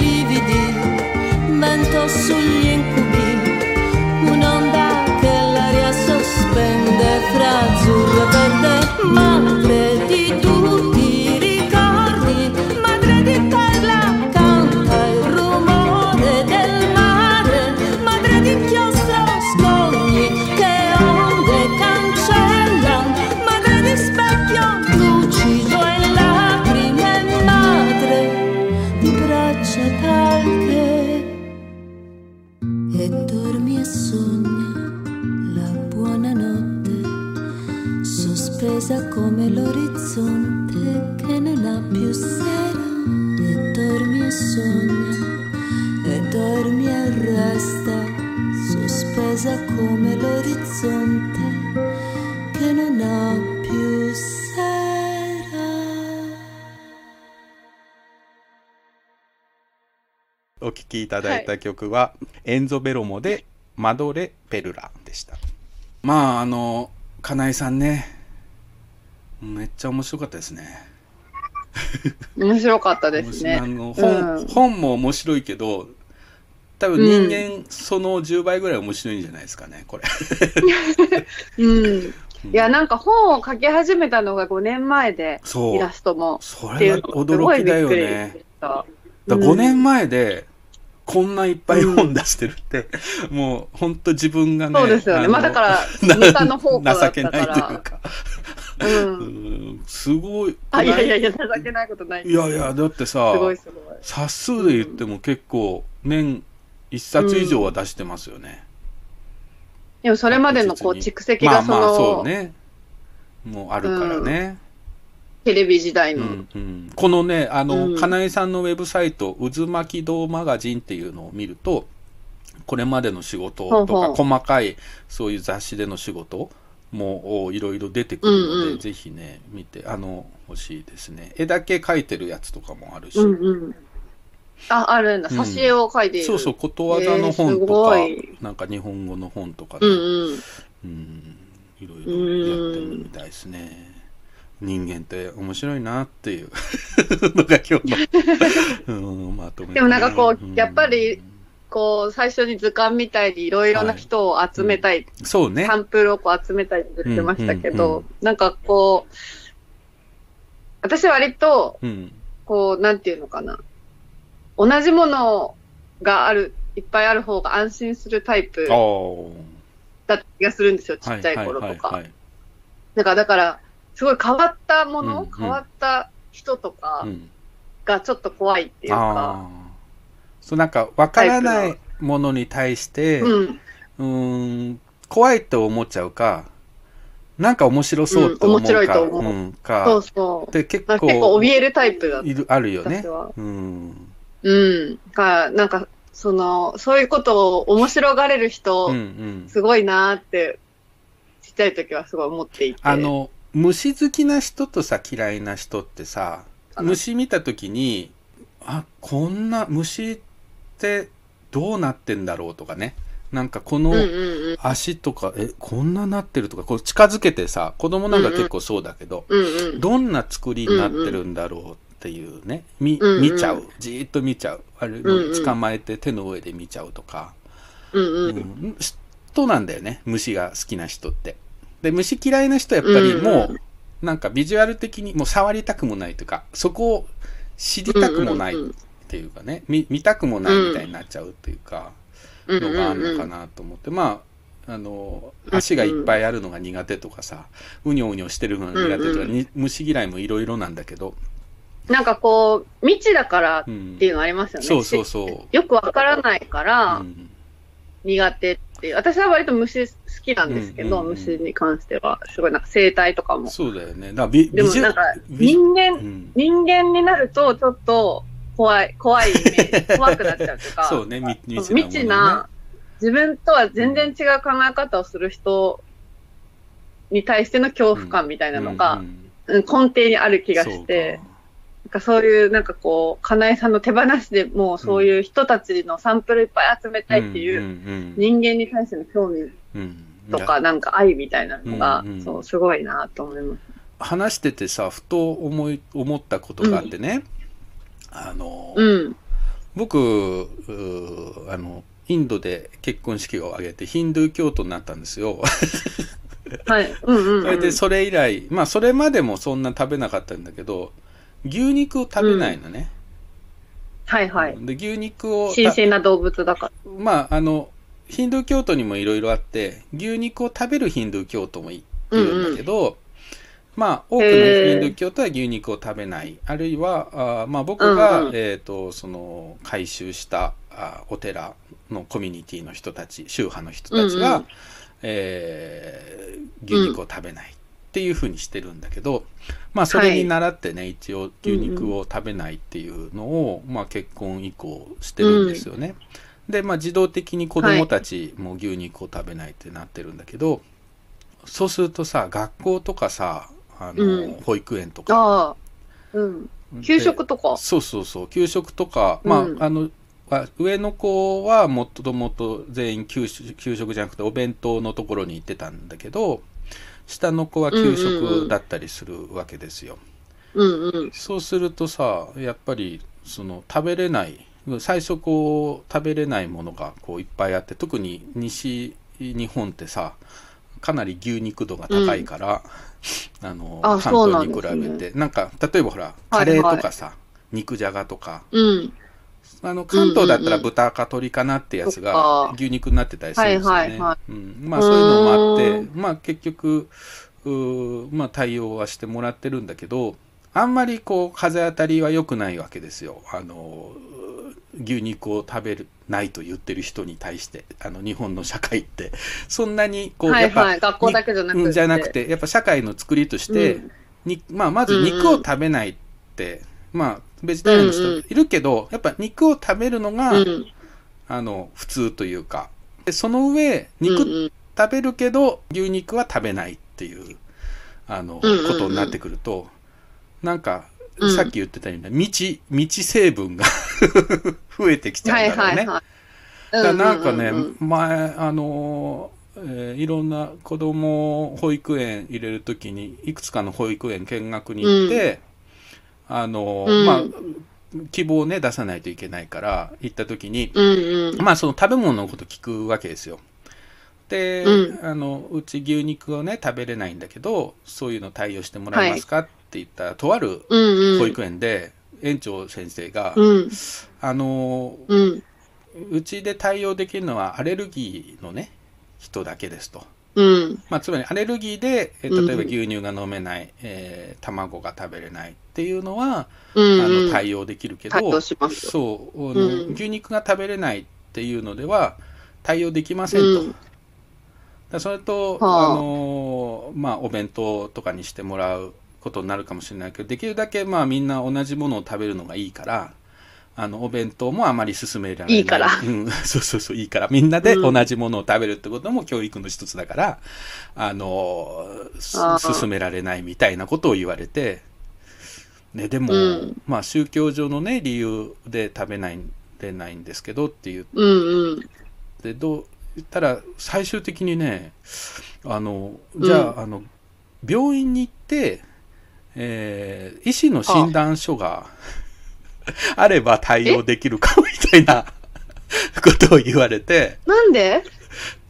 vento sugli incubi un'onda che l'aria sospende fra azzurro e た曲は、エンゾ・ベロモで「マドレ・ペルラ」でした。まああの金井さんね。めっちゃ面白かったですね。面白かったですあね。の本,、うん。本も面白いけど多分人間その10倍ぐらい面白いんじゃないですかねこれ。うん。いや、なんか本を書き始めたのが5年前で、そう。イラストも。そっていれがうのすごい驚きだよね。だから5年前でこんないっぱい本出してるって、もう本当自分がねそうですよね。のまあだから、なネタの方向だった情けないというから。か、う。うんん、すごいあ、いやいやいや、情けないことない。いやいやだってさすごいすごい。冊数で言っても結構年1冊以上は出してますよね、でもそれまでのこう蓄積がそまあまあそのうねもうあるからね、テレビ時代の。うんうんこのねあの、うん金井さんのウェブサイト「渦巻き堂マガジン」っていうのを見るとこれまでの仕事とかほうほう細かいそういう雑誌での仕事もおいろいろ出てくるので、うんうんぜひね見てあの欲しいですね絵だけ描いてるやつとかもあるし、うんうん。あ、あるんだ。うん挿絵を描いている。そうそうことわざの本とか、ごいなんか日本語の本とかで、うんうん。うんいろいろやってるみたいですね。人間って面白いなっていう のが今日の、うん、まとめでもなんかこううんやっぱりこう、最初に図鑑みたいにいろいろな人を集めたい、そうね。サンプルをこう集めたいって言ってましたけど、うんうんうんなんかこう、私は割と、うん。こう、なんていうのかな。同じものがある、いっぱいある方が安心するタイプ。だった気がするんですよ、ちはいっちゃい頃とかはいはい。はいなんかだから、すごい変わったもの、うんうん変わった人とかうんがちょっと怖いっていうあか、あ。そうなんか、わからないものに対して、うん、うーん、怖いと思っちゃうか、なんか面白そうと思うか、うん面白いと思ううん、か、そうそう。で結なんか結構構怯えるタイプだ。いる、あるよね。うん。うん。が、なんか、その、そういうことを面白がれる人、うんうん。すごいなーって、ちっちゃい時はすごい思っていて。あ、の、虫好きな人とさ、嫌いな人ってさ、虫見たときに、あ、こんな虫ってどうなってんだろうとかね。なんかこの。足とか、え、こんななってるとか、こう近づけてさ、子供なんか結構そうだけど、うんうん。どんな作りになってるんだろうっていうね、みうんうん見ちゃう。じーっと見ちゃう。あれ、捕まえて手の上で見ちゃうとか。うんう。うんん人なんだよね、虫が好きな人って。で、虫嫌いな人はやっぱりもうん。う、なんかビジュアル的にもう触りたくもないというか、そこを知りたくもないっていうかね、見見たくもないみたいになっちゃうっていうか、うん。うんのがあるのかうん。なと思って、まあ、あの、足がいっぱいあるのが苦手とかさ、うにょうにょしてるのが苦手とか、うんに虫嫌いもいろいろなんだけど、なんかこう、未知だからっうんていうのありますよね。そうそうそう。よくわからないからうん苦手っていう。私は割と虫好きなんですけど、うんうんうん虫に関しては。すごいなんか生態とかも。そうだよね。だでもなんかビジ人間、うん人間になるとちょっと怖い、怖いイメージ、怖くなっちゃうとか。そうね、み未知なものね未知な、自分とは全然違う考え方をする人に対しての恐怖感みたいなのが、うんうん根底にある気がして、なんかそういう、なんかこう、かなえさんの手放しでもうそういう人たちのサンプルいっぱい集めたいっていう、うん人間に対しての興味うんとか、なんか愛みたいなのがうんうん、そう、すごいなと思います。話しててさふと思い思ったことがあってね、あの、うん。僕あのインドで結婚式を挙げてヒンドゥー教徒になったんですよ。はい。うんうん、うん。それでそれ以来まあそれまでもそんな食べなかったんだけど牛肉を食べないのね。はいはい。で牛肉を新鮮な動物だから。まああのヒンドゥー教徒にもいろいろあって牛肉を食べるヒンドゥー教徒もいるんだけど、まあ多くのヒンドゥー教徒は牛肉を食べない。あるいはあーまあ僕が、うんうん。えー、とその改修したあお寺のコミュニティの人たち宗派の人たちが、うんうん。えー牛肉を食べないっていうふうにしてるんだけど、まあそれに倣ってね、一応牛肉を食べないっていうのを、まあ結婚以降してるんですよね。で、まあ自動的に子供たちも牛肉を食べないってなってるんだけど、そうするとさ、学校とかさ、あの、うん保育園とか。うん。給食とか。そうそうそう、給食とか、まあ、うんあの、あ上の子はもともと全員給食給食じゃなくてお弁当のところに行ってたんだけど、下の子は給うんうんう食んだったりするわけですよ。うんうん。そうするとさ、やっぱりその食べれない、最初こう食べれないものがこういっぱいあって、特に西日本ってさ、かなり牛肉度が高いから、あの、あ関そうな東に比べて、なんか、例えばほら、はいカレーとかさ、肉じゃがとか、うん。あの、関東だったらうんうんうん豚か鶏かなってやつがか牛肉になってたりするんですよね。まあそういうのもあってう、まあ結局、まあ対応はしてもらってるんだけど、あんまりこう風当たりは良くないわけですよ。あの、牛肉を食べるないと言ってる人に対して、あの日本の社会って、そんなにこう、やっぱ、はいはい。学校だけじゃなくて。うんじゃなくて、やっぱ社会の作りとして、うんにまあ、まず肉を食べないって、まあ、ベジタリアンの人。うんうん。いるけど、やっぱ肉を食べるのが、うん。あの、普通というか、でその上、うん肉うん。食べるけど、牛肉は食べないっていう、あの、うんうんうん。ことになってくると、なんか、うん。さっき言ってたような、未知、未知成分が 増えてきちゃはいうんだろうね。はいはい。だからなんかね、うんうん。うん前、あのー、えーいろんな子供を保育園入れるときに、いくつかの保育園見学に行って、あのーうんまあ、希望をね、出さないといけないから、行った時に、うんうん。まあその食べ物のこと聞くわけですよ。で、うあの、うち牛肉をね、食べれないんだけど、そういうの対応してもらえますか？って言ったら、とある。保育園で、園長先生が、うん。あの、うん。うちで対応できるのはアレルギーのね、人だけですと。うん。まあ、つまりアレルギーで、えうん例えば牛乳が飲めない、えー卵が食べれないっていうのは、うん。あうんの対応できるけど、そう、牛肉が食べれないっていうのでは対応できませんと。うんそれと、はああのまあ、お弁当とかにしてもらうことになるかもしれないけどできるだけまあみんな同じものを食べるのがいいからあのお弁当もあまり勧められない。いいから。うん、そうそうそういいから。みんなでうん。同じものを食べるってことも教育の一つだから、あのすあー。勧められないみたいなことを言われて、ね、でも、うん。まあ宗教上のね理由で食べないれないんですけどっていううんうん。でどう言ったら最終的にねあのじゃあ,、あの病院に行って、えー医師の診断書が あれば対応できるかみたいなことを言われて。なんで？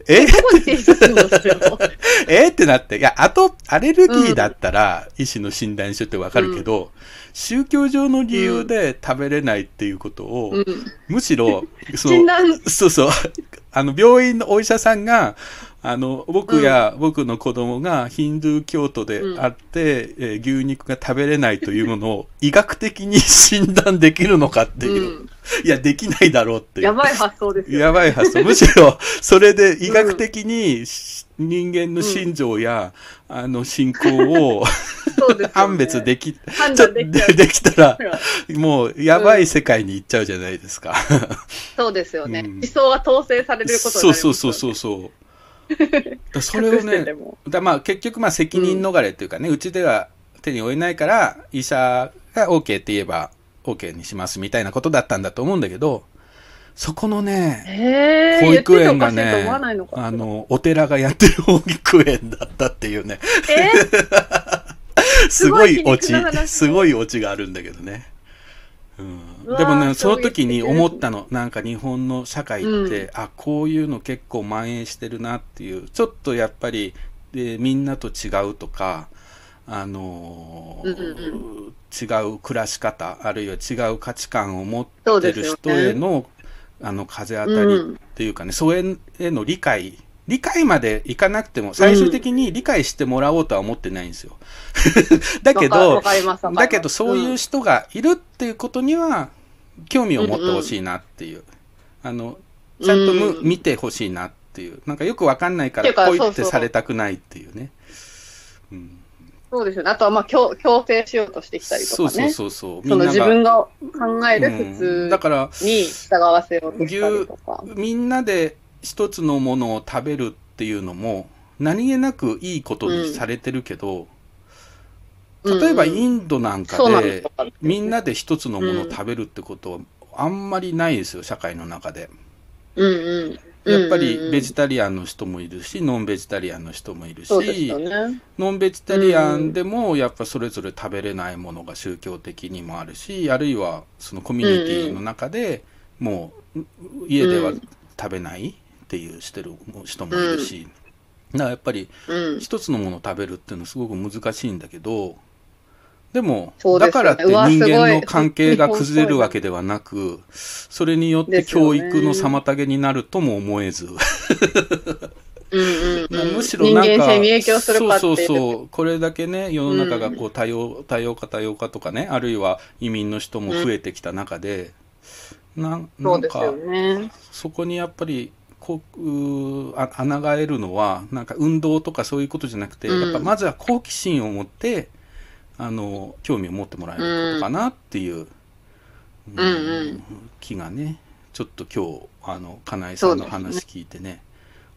え？どこに提出するの？それを。え？ってなって。いやあとアレルギーだったら、医師の診断書ってわかるけど、宗教上の理由で食べれないっていうことを、うん。むしろそそうそう。あの、病院のお医者さんが、あの、僕や僕の子供がヒンドゥー教徒であって、えー牛肉が食べれないというものを医学的に診断できるのかっていう。うんいや、できないだろうっていう。やばい発想ですよ。やばい発想。むしろ、それで医学的にし人間の心情や、あの、信仰をね判別でき、判ちょ断ででできたら、もう、やばい世界に行っちゃうじゃないですか。そうですよね。うん思想が統制されることになりますそうそうそうそうそう。だ それをねだまあ結局まあ責任逃れっていうかね、うちでは手に負えないから、医者が OK って言えば OK にしますみたいなことだったんだと思うんだけど、そこのね、保育園がねあの、お寺がやってる保育園だったっていうね、え？すごいオチすごいオチがあるんだけどね。うん、でもね、その時に思ったの、なんか日本の社会って、うん。あ、こういうの結構蔓延してるなっていう、ちょっとやっぱり、でみんなと違うとか、あのーうんうん違う暮らし方、あるいは違う価値観を持ってる人への、あの、風当たりっていうかね、それへの理解、理解までいかなくても、最終的に理解してもらおうとは思ってないんですよ。だけどだけどそういう人がいるっていうことには、興味を持ってほしいなっていう。あの、ちゃんとむ、うん見てほしいなっていう。なんかよくわかんないから、ポイってされたくないっていうね。うんそうですよね。あとはまあ強強制しようとしてきたりとかね。そうそうそうそう。その自分が考えるうん普通に従わせようとしたりとか。みんなで一つのものを食べるっていうのも何気なくいいことにされてるけど、例えばインドなんかでみんなで一つのものを食べるってことはあんまりないですよ社会の中で。やっぱりベジジタリアンの人もいるしノンベジタリアンの人もいるしよね。ノンベジタリアンでもやっぱそれぞれ食べれないものが宗教的にもあるしあるいはそのコミュニティの中でもう家では食べないっていうしてる人もいるし、だからやっぱりうん。一つのものを食べるっていうのはすごく難しいんだけどでもでね。だからって人間の関係が崩れるわけではなく それによって教育の妨げになるとも思えず。うんうんうん。むしろなんかそうそうそう。これだけね世の中がこう多様,、多様化多様化とかねあるいは移民の人も増えてきた中で、なんなんかそね。そこにやっぱりこうあ穴が得るのはなんか運動とかそういうことじゃなくて、うんやっぱまずは好奇心を持ってあの興味を持ってもらえることかなっていう、うんうん気がねちょっと今日あの金井さんの話聞いてね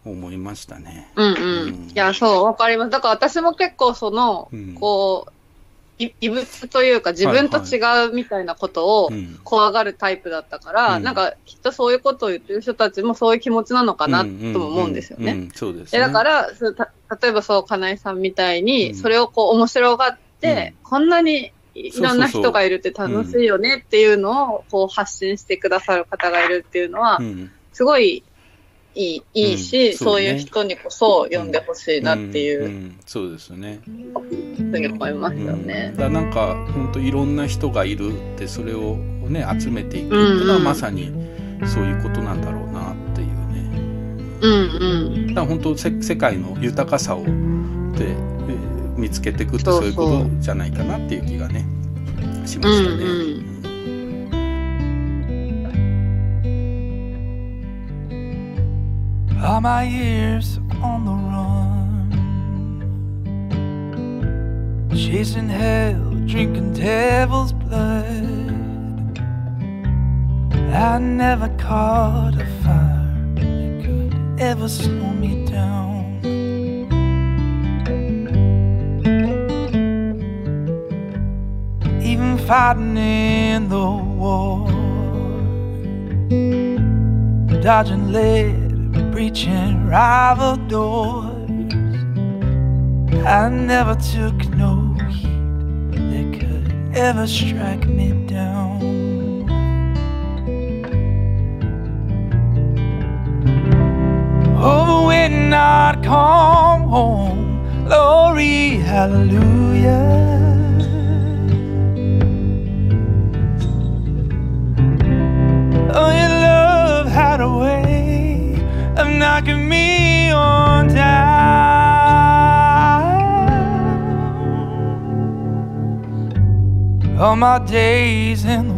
思いましたね。うんう。うんんいや、そう、わかります。だから私も結構その、うんこう、い異物というか自分と違うみたいなことをうん怖がるタイプだったから、うんなんかきっとそういうことを言ってる人たちもそういう気持ちなのかなとも思うんですよね。そうですでね。だから、そうた例えばそう、金井さんみたいに、うんそれをこう面白がって、うこんなにいろんな人がいるって楽しいよねっていうのをこう発信してくださる方がいるっていうのは、すごいいいいいし、うん。そうね、そういう人にこそ読んでほしいなっていう、うん。うん、そうですね。ふうに思いますよね。だなんか本当いろんな人がいるってそれをね集めていくっていうのはまさにそういうことなんだろうなっていうね。うんうん、だから本当世界の豊かさをで見つけていくってそういうことじゃないかなっていう気がねしましたね。うんうん All my years on the run, chasing hell, drinking devil's blood. I never caught a fire that could ever slow me down. Fighting in the war, dodging lead breaching rival doors. I never took no heat that could ever strike me down. Oh, when I'd come home, glory, hallelujah. Oh, your love had a way of knocking me on down. All my days in the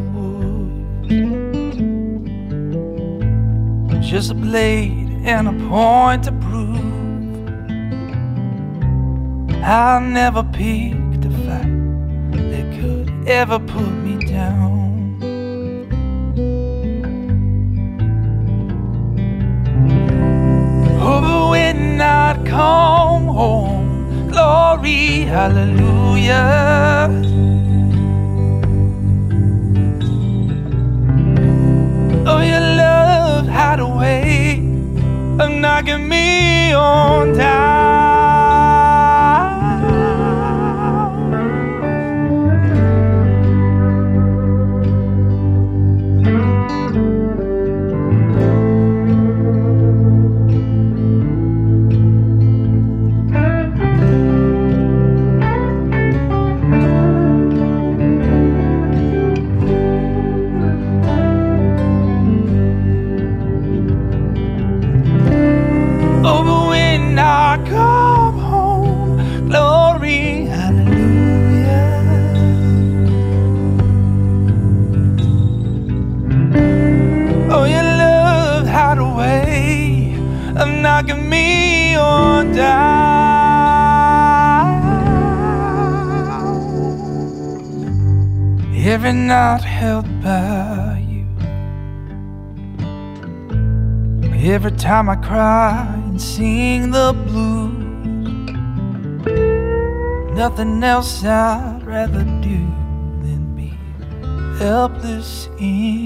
woods, just a blade and a point to prove. I never picked a fight that could ever put me down. I'd come home. Glory, hallelujah. Oh, your love had a way of knocking me on down. Every night held by you. Every time I cry and sing the blues, nothing else I'd rather do than be helpless in